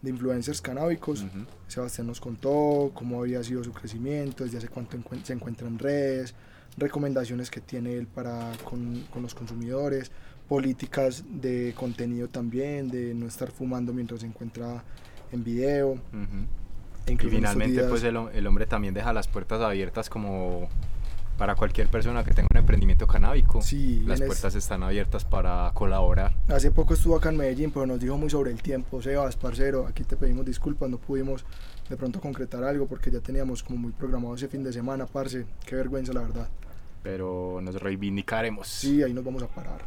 de influencers canábicos. Sebastián nos contó cómo había sido su crecimiento, desde hace cuánto se encuentra en redes, recomendaciones que tiene él para con, con los consumidores, políticas de contenido también, de no estar fumando mientras se encuentra en video. Incluso estos finalmente días- pues el, el hombre también deja las puertas abiertas como para cualquier persona que tenga un emprendimiento canábico. Sí, las en es- puertas están abiertas para colaborar. Hace poco estuvo acá en Medellín, pero nos dijo muy sobre el tiempo. Sebas, parcero, aquí te pedimos disculpas, no pudimos de pronto concretar algo porque ya teníamos como muy programado ese fin de semana, parce. Qué vergüenza, la verdad. Pero nos reivindicaremos. Sí, ahí nos vamos a parar.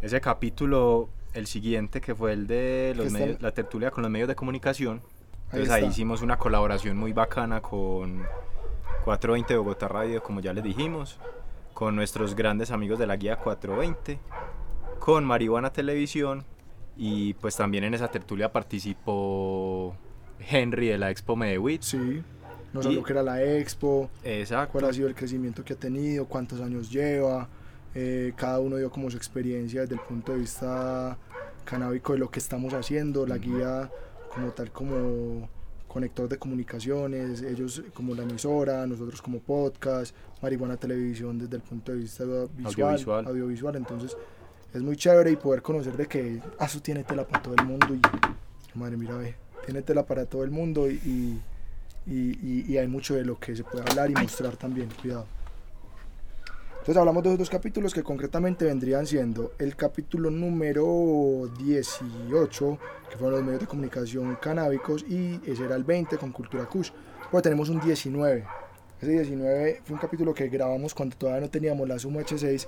Ese capítulo, el siguiente, que fue el de los medios- la tertulia con los medios de comunicación. Entonces ahí hicimos una colaboración muy bacana con 420 Bogotá Radio, como ya les dijimos, con nuestros grandes amigos de la guía 420, con Marihuana Televisión y pues también en esa tertulia participó Henry de la Expo Medewit. Sí, nos habló que era la expo, Exacto. cuál ha sido el crecimiento que ha tenido, cuántos años lleva. eh, cada uno dio como su experiencia desde el punto de vista canábico de lo que estamos haciendo, la guía como tal como conector de comunicaciones, ellos como la emisora, nosotros como podcast, Marihuana Televisión desde el punto de vista visual, audiovisual, audiovisual entonces es muy chévere y poder conocer de que ah, eso tiene tela para todo el mundo y madre mira ve, tiene tela para todo el mundo y, y, y hay mucho de lo que se puede hablar y mostrar también, cuidado. Entonces hablamos de esos dos capítulos que concretamente vendrían siendo el capítulo número 18, que fueron los medios de comunicación canábicos, y ese era el 20 con Cultura Kush. Pues tenemos un 19. Ese 19 fue un capítulo que grabamos cuando todavía no teníamos la Suma H6,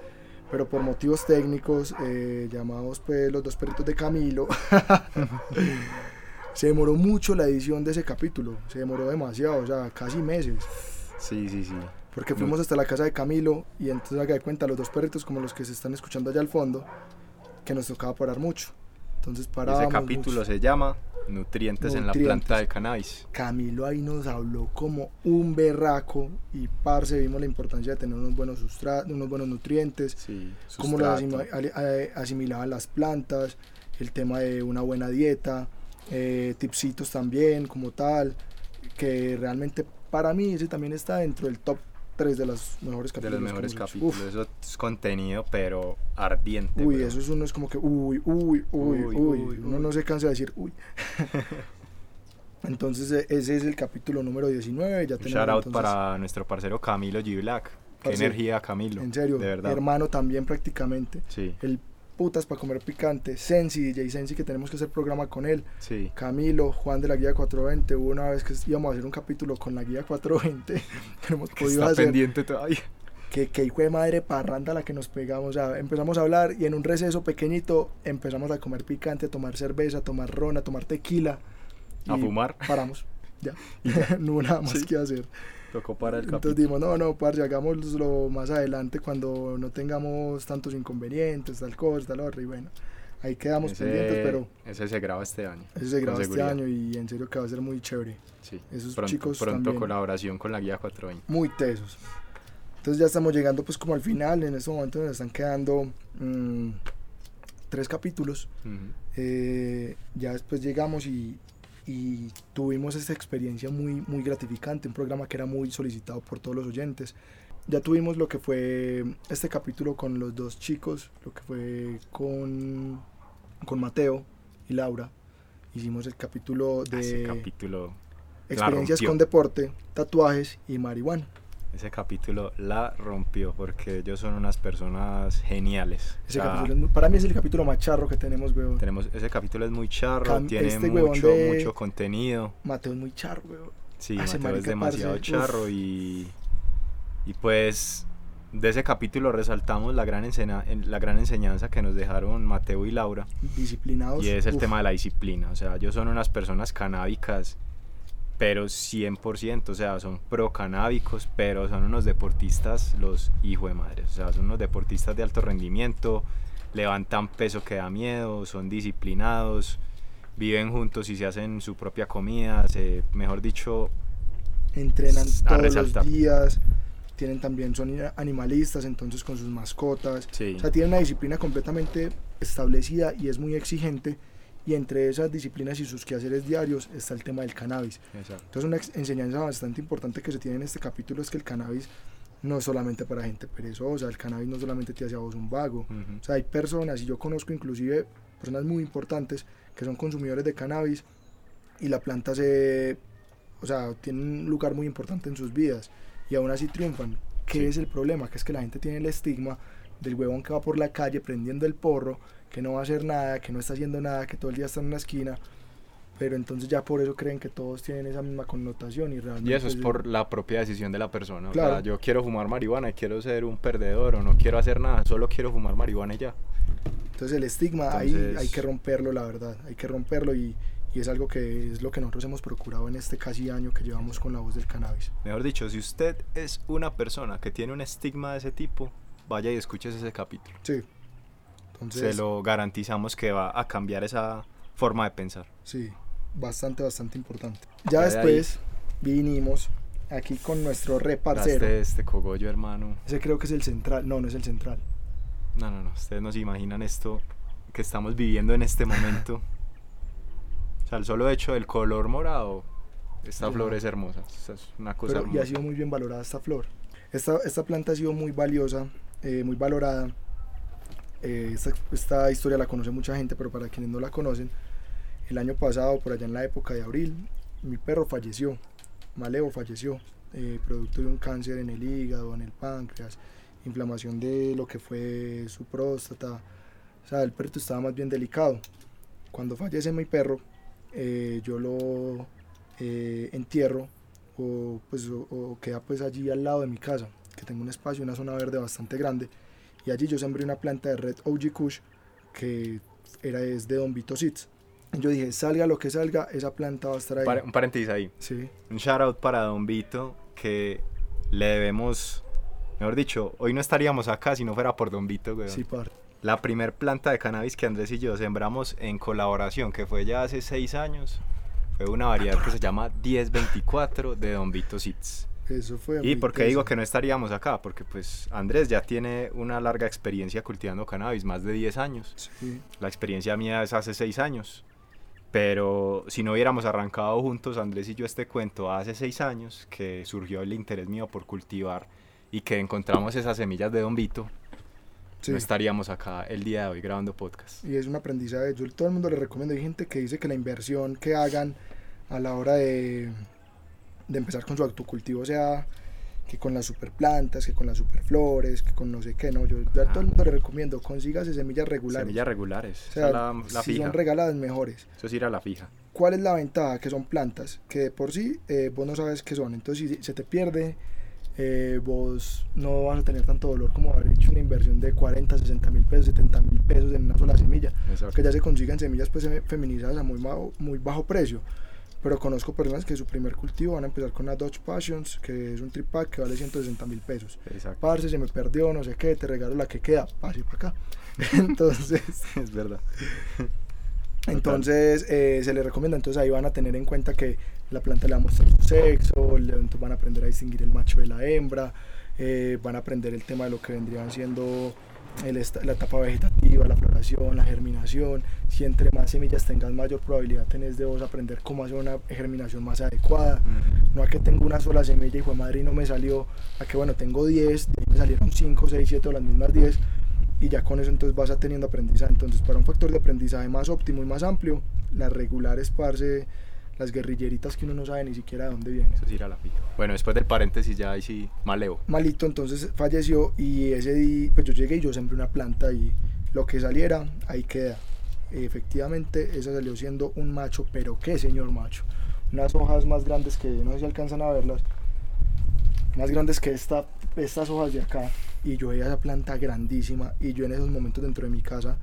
pero por motivos técnicos, eh, llamados pues los dos perritos de Camilo, [laughs] se demoró mucho la edición de ese capítulo, se demoró demasiado, o sea, casi meses. Sí, sí, sí. Porque fuimos hasta la casa de Camilo y entonces haga de cuenta los dos perritos como los que se están escuchando allá al fondo, que nos tocaba parar mucho. Entonces parábamos. Ese capítulo se llama Nutrientes, en la planta de cannabis. Camilo ahí nos habló como un berraco y parce vimos la importancia de tener unos buenos sustratos, unos buenos nutrientes, sí, cómo los asimilaban las plantas, el tema de una buena dieta, eh, tipsitos también como tal, que realmente para mí ese también está dentro del top tres de los mejores capítulos. De los mejores capítulos. Eso es contenido, pero ardiente. Uy, eso es uno es como que, uy, uy, uy, uy. uno no se cansa de decir, uy. [laughs] entonces, e, ese es el capítulo número 19. Ya Un shout out para nuestro parcero Camilo G. Black. Qué energía, Camilo. En serio, de verdad. hermano también prácticamente. Sí. El putas para comer picante, Sensi, DJ Sensi, que tenemos que hacer programa con él, sí. Camilo, Juan de la Guía 420, hubo una vez que íbamos a hacer un capítulo con la Guía 420, [laughs] que hemos podido está hacer. pendiente todavía. Que, que hijo de madre parranda la que nos pegamos, o sea, empezamos a hablar y en un receso pequeñito empezamos a comer picante, a tomar cerveza, a tomar ron, a tomar tequila. A fumar. Paramos, ya, [laughs] no hubo nada más que hacer. Tocó para el Entonces dijimos, no, no, parce, hagámoslo más adelante cuando no tengamos tantos inconvenientes, tal cosa, tal otra, y bueno, ahí quedamos pendientes, pero... Ese se graba este año. Ese se graba este año y en serio que va a ser muy chévere. Sí, Esos pronto, chicos Pronto colaboración con la Guía 420. Muy tesos. Entonces ya estamos llegando pues como al final, en este momento nos están quedando mmm, tres capítulos. eh, ya después llegamos y, y tuvimos esta experiencia muy, muy gratificante, un programa que era muy solicitado por todos los oyentes. Ya tuvimos lo que fue este capítulo con los dos chicos, lo que fue con, con Mateo y Laura. Hicimos el capítulo de Ese capítulo experiencias con deporte, tatuajes y marihuana. Ese capítulo la rompió porque ellos son unas personas geniales. Ese capítulo es muy, para mí es el capítulo más charro que tenemos, weón. Tenemos, ese capítulo es muy charro, Cam tiene este mucho, mucho contenido. Mateo es muy charro, weón. Sí, Hace Mateo es demasiado parce, charro y, y pues de ese capítulo resaltamos la gran, la gran enseñanza que nos dejaron Mateo y Laura. Disciplinados. Y es el uf. tema de la disciplina. O sea, ellos son unas personas canábicas pero 100%, o sea, son pro canábicos, pero son unos deportistas, los hijos de madres, o sea, son unos deportistas de alto rendimiento, levantan peso que da miedo, son disciplinados, viven juntos y se hacen su propia comida, se, mejor dicho, entrenan todos los días, tienen también, son animalistas, entonces con sus mascotas, sí. o sea, tienen una disciplina completamente establecida y es muy exigente y entre esas disciplinas y sus quehaceres diarios está el tema del cannabis. Exacto. Entonces una enseñanza bastante importante que se tiene en este capítulo es que el cannabis no es solamente para gente perezosa, el cannabis no solamente te hace a vos un vago, uh -huh. o sea, hay personas, y yo conozco inclusive personas muy importantes que son consumidores de cannabis y la planta se, o sea, tiene un lugar muy importante en sus vidas y aún así triunfan. ¿Qué sí. es el problema? Que es que la gente tiene el estigma del huevón que va por la calle prendiendo el porro, que no va a hacer nada, que no está haciendo nada, que todo el día está en una esquina, pero entonces ya por eso creen que todos tienen esa misma connotación y realmente... Y eso es por la propia decisión de la persona, claro. o sea, yo quiero fumar marihuana y quiero ser un perdedor o no quiero hacer nada, solo quiero fumar marihuana y ya. Entonces el estigma entonces... ahí hay que romperlo, la verdad, hay que romperlo y, y es algo que es lo que nosotros hemos procurado en este casi año que llevamos con la voz del cannabis. Mejor dicho, si usted es una persona que tiene un estigma de ese tipo, vaya y escuches ese capítulo. Sí. Entonces, Se lo garantizamos que va a cambiar esa forma de pensar. Sí, bastante, bastante importante. Ya de después vinimos aquí con nuestro reparcero. Este, este cogollo, hermano. Ese creo que es el central. No, no es el central. No, no, no. Ustedes no se imaginan esto que estamos viviendo en este momento. [laughs] O sea, el solo hecho del color morado, esta Sí. flor es hermosa. es una cosa Pero- y ha hermosa. sido muy bien valorada esta flor. Esta, esta planta ha sido muy valiosa, eh, muy valorada. Esta, historia la conoce mucha gente, pero para quienes no la conocen, el año pasado, por allá en la época de abril, mi perro falleció. Maleo falleció, eh, producto de un cáncer en el hígado, en el páncreas, inflamación de lo que fue su próstata. O sea, el perrito estaba más bien delicado. Cuando fallece mi perro, eh, yo lo eh, entierro o, pues, o, o queda pues allí al lado de mi casa, que tengo un espacio, una zona verde bastante grande. Y allí yo sembré una planta de Red OG Kush que era, es de Don Vito. Y Yo dije, salga lo que salga, esa planta va a estar ahí. Un paréntesis ahí. Sí, Un shout out para Don Vito que le debemos, mejor dicho, hoy no estaríamos acá si no fuera por Don Vito, weón. sí, par. La primer planta de cannabis que Andrés y yo sembramos en colaboración, que fue ya hace seis años, fue una variedad que se llama 1024 de Don Vito Seeds. Eso fue. ¿Y por qué digo que no estaríamos acá? Porque pues Andrés ya tiene una larga experiencia cultivando cannabis, más de 10 años. Sí, La experiencia mía es hace 6 años. Pero si no hubiéramos arrancado juntos, Andrés y yo, este cuento hace 6 años, que surgió el interés mío por cultivar y que encontramos esas semillas de Don Vito, sí. no estaríamos acá el día de hoy grabando podcast. y es un aprendizaje. Yo todo el mundo le recomiendo. Hay gente que dice que la inversión que hagan a la hora de, de empezar con su autocultivo sea que con las superplantas, que con las superflores, que con no sé qué, no. Yo yo a todo el mundo le recomiendo, consígase semillas regulares. Semillas regulares. o sea, la, la si fija. son regaladas, mejores. Eso es ir a la fija. ¿Cuál es la ventaja? Que son plantas, que de por sí eh, vos no sabes qué son. Entonces, si se te pierde, eh, vos no vas a tener tanto dolor como haber hecho una inversión de 40, 60 mil pesos, 70 mil pesos en una sola semilla. Exacto. que ya se consiguen semillas pues fe- feminizadas a muy bajo, muy bajo precio. Pero conozco personas que su primer cultivo van a empezar con una Dodge Passions, que es un tripack que vale 160 mil pesos. Exacto. Parce, se me perdió, no sé qué, te regalo la que queda, pase para acá. [laughs] Entonces, [laughs] es verdad. [laughs] entonces eh, se les recomienda, entonces ahí van a tener en cuenta que la planta le va a mostrar su sexo, le- entonces van a aprender a distinguir el macho de la hembra, eh, van a aprender el tema de lo que vendrían siendo el la etapa vegetativa, la floración, la germinación. Si entre más semillas tengas, mayor probabilidad tenés de vos aprender cómo hacer una germinación más adecuada. Ujú. No a que tengo una sola semilla y fue madre y no me salió, a que bueno, tengo 10, de ahí me salieron 5, 6, 7 o las mismas 10 y ya con eso entonces vas a teniendo aprendizaje. Entonces para un factor de aprendizaje más óptimo y más amplio, las regulares, parce, las guerrilleritas que uno no sabe ni siquiera de dónde vienen. Eso es ir a la fija. Bueno, después del paréntesis ya ahí sí, maleo. Malito entonces falleció y ese día, pues yo llegué y yo sembré una planta y lo que saliera, ahí queda. Efectivamente, esa salió siendo un macho, pero qué señor macho. Unas hojas más grandes que, no sé si alcanzan a verlas, más grandes que esta, estas hojas de acá. Y yo veía esa planta grandísima y yo en esos momentos dentro de mi casa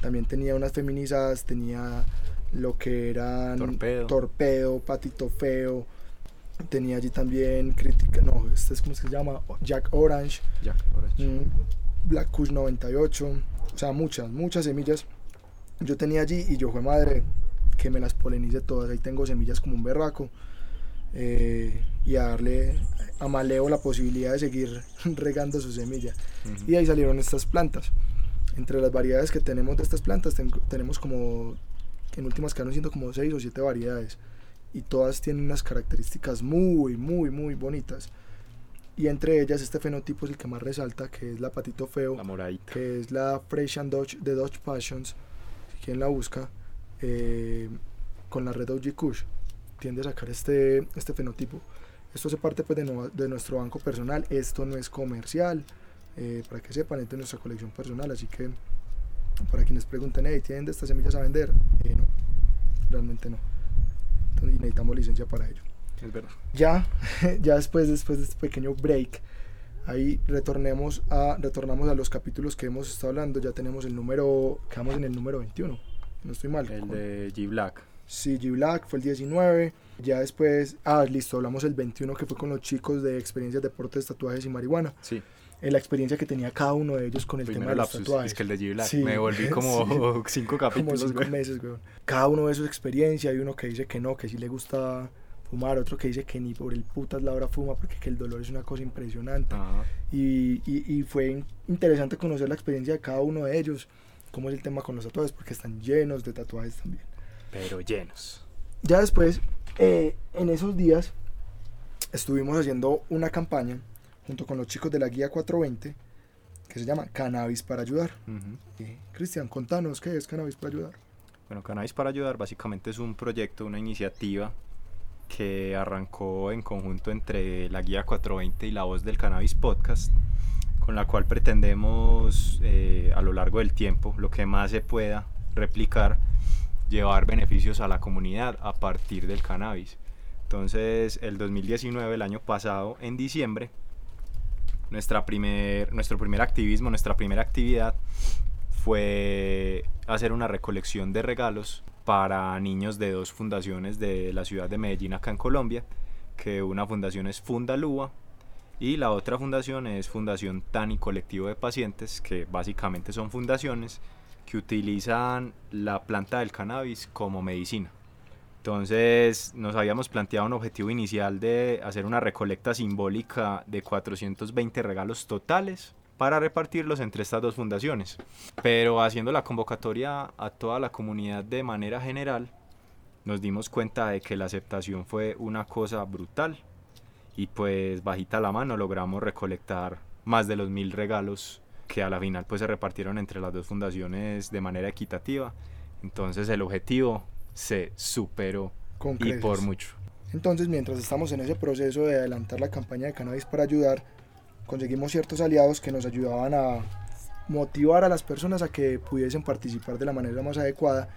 también tenía unas feminizadas, tenía lo que eran Torpedo. torpedo patito feo, tenía allí también crítica, no, este es como se llama, Jack Orange, ahora sí. mm, Black Kush 98, o sea, muchas, muchas semillas. Yo tenía allí y yo fue madre que me las polinice todas. Ahí tengo semillas como un berraco. eh, y a darle a Maleo la posibilidad de seguir [laughs] regando su semilla. Y ahí salieron estas plantas. Entre las variedades que tenemos de estas plantas, tenemos como, en últimas quedaron siendo como 6 o 7 variedades. Y todas tienen unas características muy, muy, muy bonitas. Y entre ellas este fenotipo es el que más resalta, que es la patito feo, La moradita. que es la Fresh and Dodge de Dodge Passions, si quien la busca, eh, con la red OG Kush, tiende a sacar este, este fenotipo. Esto hace parte pues, de, no- de nuestro banco personal, esto no es comercial, eh, para que sepan, es de nuestra colección personal, así que para quienes pregunten, hey, ¿tienen de estas semillas a vender? Eh, no, realmente no. Entonces, y necesitamos licencia para ello Es verdad. ya, [laughs] ya después, después de este pequeño break, ahí retornemos a, retornamos a los capítulos que hemos estado hablando. Ya tenemos el número, quedamos en el número 21. No estoy mal. El con- de G Black. Sí, G Black fue el 19. Ya después, ah, listo, hablamos el 21 que fue con los chicos de experiencias, deportes, tatuajes y marihuana. Sí. La experiencia que tenía cada uno de ellos con el Primero tema de los lapsus, tatuajes. Es que el de G Black. Sí, Me volví [laughs] como [laughs] cinco como capítulos. cinco güey. meses, weón. Cada uno de sus experiencias, hay uno que dice que no, que sí le gusta fumar, otro que dice que ni por el putas la hora fuma porque que el dolor es una cosa impresionante. Ajá. Y, y- y fue in- interesante conocer la experiencia de cada uno de ellos. cómo es el tema con los tatuajes, porque están llenos de tatuajes también. Pero llenos. Ya después, eh, en esos días, estuvimos haciendo una campaña junto con los chicos de la Guía 420 que se llama Cannabis para Ayudar. Ujú. Eh, Cristian, contanos qué es Cannabis para Ayudar. Bueno, Cannabis para Ayudar básicamente es un proyecto, una iniciativa que arrancó en conjunto entre la Guía 420 y la Voz del Cannabis Podcast, con la cual pretendemos eh, a lo largo del tiempo, lo que más se pueda, replicar, llevar beneficios a la comunidad a partir del cannabis. Entonces, el 2019, el año pasado, en diciembre, nuestra primer, nuestro primer activismo, nuestra primera actividad fue hacer una recolección de regalos para niños de dos fundaciones de la ciudad de Medellín, acá en Colombia, que una fundación es Fundalúa y la otra fundación es Fundación Tani Colectivo de Pacientes, que básicamente son fundaciones que utilizan la planta del cannabis como medicina. Entonces nos habíamos planteado un objetivo inicial de hacer una recolecta simbólica de 420 regalos totales para repartirlos entre estas dos fundaciones. Pero haciendo la convocatoria a toda la comunidad de manera general, nos dimos cuenta de que la aceptación fue una cosa brutal y pues bajita la mano logramos recolectar más de los mil regalos que a la final pues se repartieron entre las dos fundaciones de manera equitativa. Entonces el objetivo se superó Con y creces. por mucho. Entonces, mientras estamos en ese proceso de adelantar la campaña de Cannabis para Ayudar, conseguimos ciertos aliados que nos ayudaban a motivar a las personas a que pudiesen participar de la manera más adecuada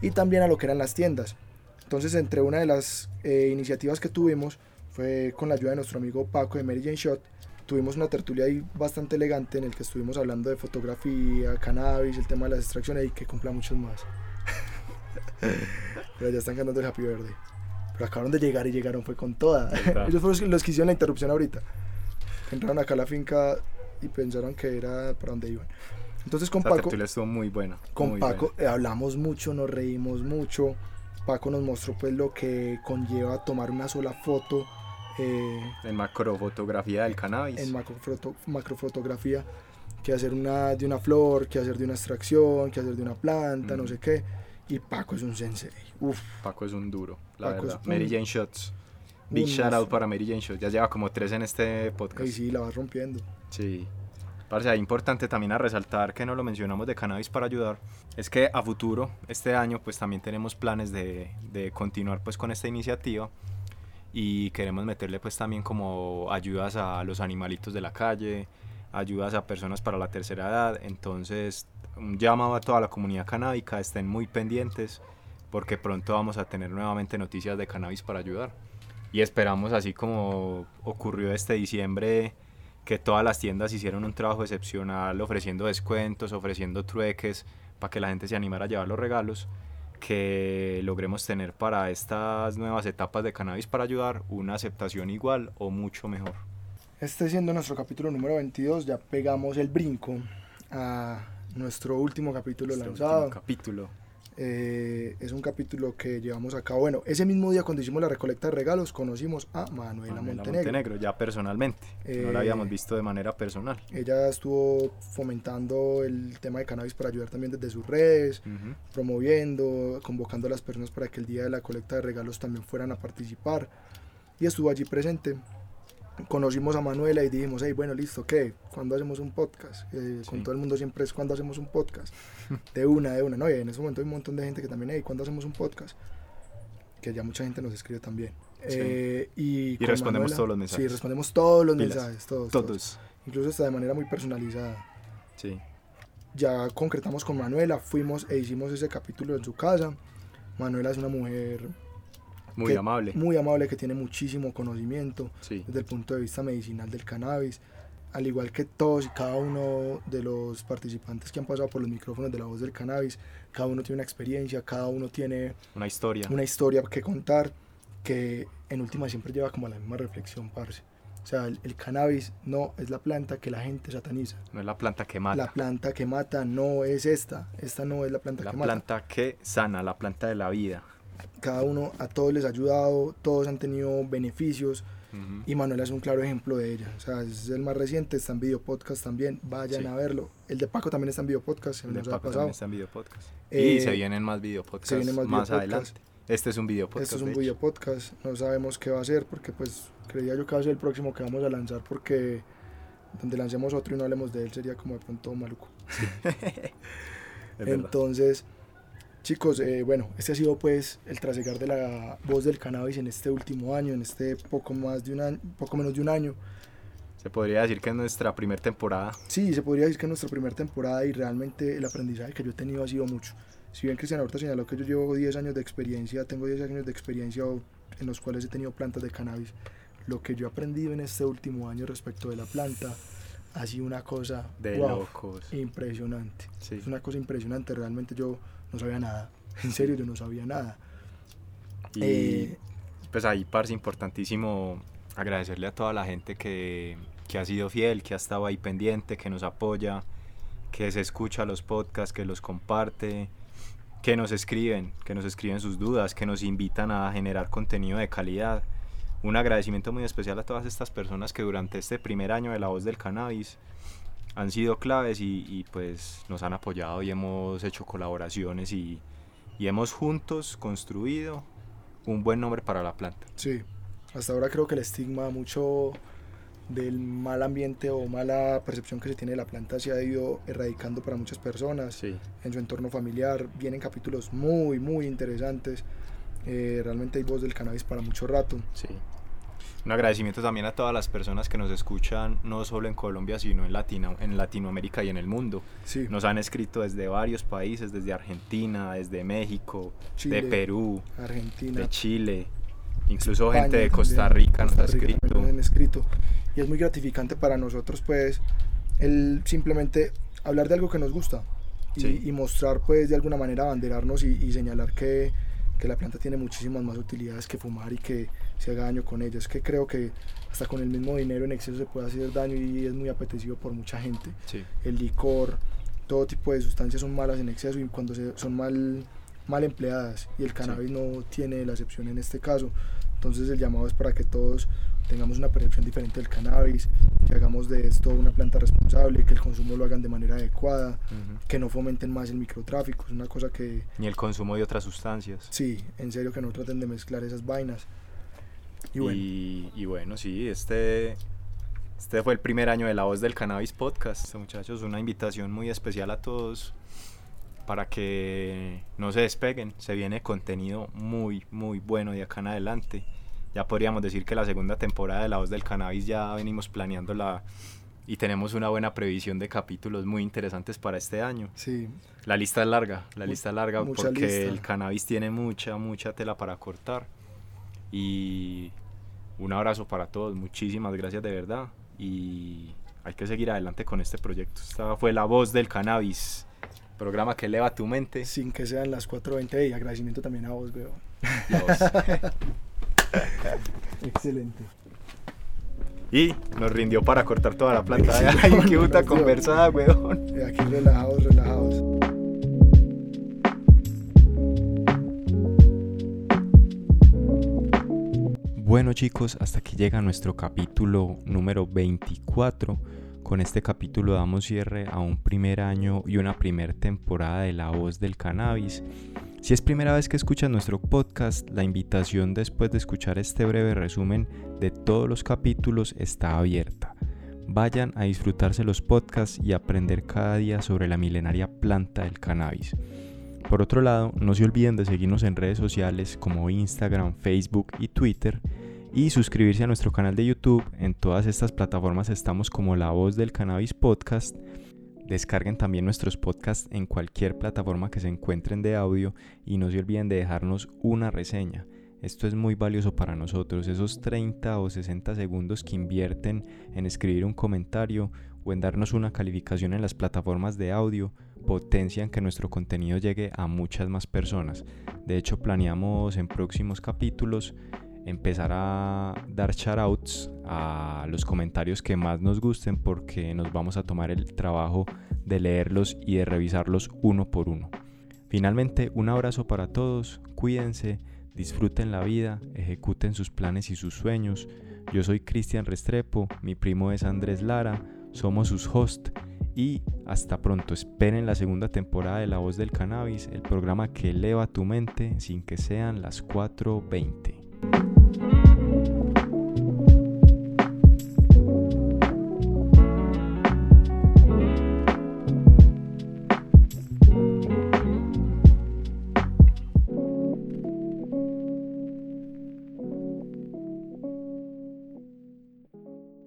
y también a lo que eran las tiendas. Entonces, entre una de las eh, iniciativas que tuvimos fue con la ayuda de nuestro amigo Paco de Mary Jane Shot. Tuvimos una tertulia ahí bastante elegante en el que estuvimos hablando de fotografía, cannabis, el tema de las extracciones y que cumpla muchos más. [laughs] Pero ya están cantando el Happy Verde. Pero acabaron de llegar y llegaron fue con toda. Ellos fueron los que- hicieron la interrupción ahorita. Entraron acá a la finca y pensaron que era para donde iban. Entonces con Esa Paco, estuvo muy buena. con muy Paco eh, hablamos mucho, nos reímos mucho. Paco nos mostró pues lo que conlleva tomar una sola foto eh, En macrofotografía del cannabis. en macrofoto- macrofotografía, que hacer una de una flor, que hacer de una extracción, que hacer de una planta, no Ujú. sé qué. Y Paco es un sensei. Uf, Paco es un duro, la Paco verdad. es Mary un- Jane Shots. Big un shout out para Mary Jane Shots. Ya lleva como tres en este y podcast. sí, la vas rompiendo. Sí. Parce, importante también a resaltar que no lo mencionamos de cannabis para ayudar, es que a futuro, este año, pues también tenemos planes de, de continuar pues con esta iniciativa y queremos meterle pues también como ayudas a los animalitos de la calle, ayudas a personas para la tercera edad, entonces un llamado a toda la comunidad canábica, estén muy pendientes porque pronto vamos a tener nuevamente noticias de cannabis para ayudar. Y esperamos, así como ocurrió este diciembre, que todas las tiendas hicieron un trabajo excepcional ofreciendo descuentos, ofreciendo trueques para que la gente se animara a llevar los regalos, que logremos tener para estas nuevas etapas de cannabis para ayudar una aceptación igual o mucho mejor. Este siendo nuestro capítulo número 22, ya pegamos el brinco a nuestro último capítulo lanzado. último capítulo. Eh, es un capítulo que llevamos a cabo. Bueno, ese mismo día cuando hicimos la recolecta de regalos conocimos a Manuela, Manuela Montenegro. ya personalmente. no Eh, la habíamos visto de manera personal. Ella estuvo fomentando el tema de cannabis para ayudar también desde sus redes, promoviendo, convocando a las personas para que el día de la colecta de regalos también fueran a participar. Y estuvo allí presente. Conocimos a Manuela y dijimos, hey, bueno, listo, ¿qué? ¿Cuándo hacemos un podcast? Eh, Con todo el mundo siempre es cuando hacemos un podcast. De una, de una. No, y en ese momento hay un montón de gente que también, hey, ¿cuándo hacemos un podcast? Que ya mucha gente nos escribe también. Sí. Eh, y, respondemos todos los mensajes. Sí, respondemos todos los Pilas. mensajes, todos, todos. Todos. Incluso hasta de manera muy personalizada Sí. ya concretamos con Manuela, fuimos e hicimos ese capítulo en su casa. Manuela es una mujer Muy que- amable. muy amable que tiene muchísimo conocimiento Sí. desde el punto de vista medicinal del cannabis, al igual que todos y cada uno de los participantes que han pasado por los micrófonos de la voz del cannabis, cada uno tiene una experiencia, cada uno tiene Una historia. una historia que contar que en última siempre lleva como a la misma reflexión, parce. O sea, el, el cannabis no es la planta que la gente sataniza. No es la planta que mata. La planta que mata no es esta. Esta no es la planta la que mata. planta que sana, la planta de la vida. Cada uno, a todos les ha ayudado, todos han tenido beneficios Ujú. Y Manuela es un claro ejemplo de ella. O sea, es el más reciente, está en video podcast también. Vayan Sí. a verlo. El de Paco también está en video podcast, El de Paco pasado. también está en video podcast. Eh, y se vienen más video podcasts se vienen más más, video podcast. adelante. Este es un video podcast. Esto es un video podcast, no sabemos qué va a ser porque pues creía yo que va a ser el próximo que vamos a lanzar porque donde lancemos otro y no hablemos de él sería como de pronto maluco. [laughs] Entonces, chicos, eh, bueno, este ha sido pues el trasegar de la voz del cannabis en este último año, en este poco más de un año, poco menos de un año. Se podría decir que es nuestra primera temporada. Sí, se podría decir que es nuestra primera temporada y realmente el aprendizaje que yo he tenido ha sido mucho. Si bien Cristian ahorita señaló que yo llevo 10 años de experiencia, tengo 10 años de experiencia en los cuales he tenido plantas de cannabis, lo que yo he aprendido en este último año respecto de la planta ha sido una cosa De wow, locos. impresionante. Sí. Es una cosa impresionante, realmente yo no sabía nada. [laughs] En serio, yo no sabía nada. Y Eh, pues ahí, parce, importantísimo agradecerle a toda la gente que, que ha sido fiel, que ha estado ahí pendiente, que nos apoya, que se escucha los podcasts, que los comparte, que nos escriben, que nos escriben sus dudas, que nos invitan a generar contenido de calidad. Un agradecimiento muy especial a todas estas personas que durante este primer año de la voz del cannabis han sido claves y, y, pues nos han apoyado y hemos hecho colaboraciones y, y hemos juntos construido un buen nombre para la planta. Sí, hasta ahora creo que el estigma mucho del mal ambiente o mala percepción que se tiene de la planta se ha ido erradicando para muchas personas Sí. en su entorno familiar. Vienen capítulos muy, muy interesantes. Eh, realmente hay voz del cannabis para mucho rato. Sí. Un agradecimiento también a todas las personas que nos escuchan, no solo en Colombia, sino en, Latino, en Latinoamérica y en el mundo. Sí, Nos han escrito desde varios países, desde Argentina, desde México, Chile, de Perú, Argentina, de Chile, incluso España gente de Costa Rica nos Costa ha Rica escrito. nos han escrito. Y es muy gratificante para nosotros, pues, el simplemente hablar de algo que nos gusta y, Sí. y mostrar, pues, de alguna manera, abanderarnos y, y señalar que, que la planta tiene muchísimas más utilidades que fumar y que se haga daño con ella. Es que creo que hasta con el mismo dinero en exceso se puede hacer daño y es muy apetecido por mucha gente. Sí. El licor, todo tipo de sustancias son malas en exceso y cuando se, son mal, mal empleadas y el cannabis no tiene la excepción en este caso. Entonces el llamado es para que todos tengamos una percepción diferente del cannabis, que hagamos de esto una planta responsable, que el consumo lo hagan de manera adecuada, Ujú. que no fomenten más el microtráfico. Es una cosa que, Ni el consumo de otras sustancias. sí, en serio que no traten de mezclar esas vainas. Y bueno, Y, y bueno, sí, este, este fue el primer año de La Voz del Cannabis Podcast. Muchachos, una invitación muy especial a todos para que no se despeguen. Se viene contenido muy, muy bueno de acá en adelante. Ya podríamos decir que la segunda temporada de La Voz del Cannabis ya venimos planeándola y tenemos una buena previsión de capítulos muy interesantes para este año. sí, La lista es larga, la Mu- lista es larga porque lista. el cannabis tiene mucha, mucha tela para cortar. Y un abrazo para todos, muchísimas gracias de verdad. Y hay que seguir adelante con este proyecto. Esta fue la voz del cannabis, programa que eleva tu mente. sin que sean las 4.20 y agradecimiento también a vos, voz. [laughs] Excelente. Y nos rindió para cortar toda la planta. [laughs] Ay, qué puta conversada, weón. Aquí relajados, relajados. Bueno chicos, hasta aquí llega nuestro capítulo número 24. Con este capítulo damos cierre a un primer año y una primer temporada de La Voz del Cannabis. Si es primera vez que escuchas nuestro podcast, la invitación después de escuchar este breve resumen de todos los capítulos está abierta. Vayan a disfrutarse los podcasts y aprender cada día sobre la milenaria planta del cannabis. Por otro lado, no se olviden de seguirnos en redes sociales como Instagram, Facebook y Twitter y suscribirse a nuestro canal de YouTube. En todas estas plataformas estamos como La Voz del Cannabis Podcast. Descarguen también nuestros podcasts en cualquier plataforma que se encuentren de audio y no se olviden de dejarnos una reseña. Esto es muy valioso para nosotros, esos 30 o 60 segundos que invierten en escribir un comentario o en darnos una calificación en las plataformas de audio potencian que nuestro contenido llegue a muchas más personas. De hecho, planeamos en próximos capítulos empezar a dar shoutouts a los comentarios que más nos gusten porque nos vamos a tomar el trabajo de leerlos y de revisarlos uno por uno. Finalmente, un abrazo para todos, cuídense, disfruten la vida, ejecuten sus planes y sus sueños. Yo soy Cristian Restrepo, mi primo es Andrés Lara, somos sus hosts y hasta pronto. Esperen la segunda temporada de La Voz del Cannabis, el programa que eleva tu mente sin que sean las 4.20. Thank you.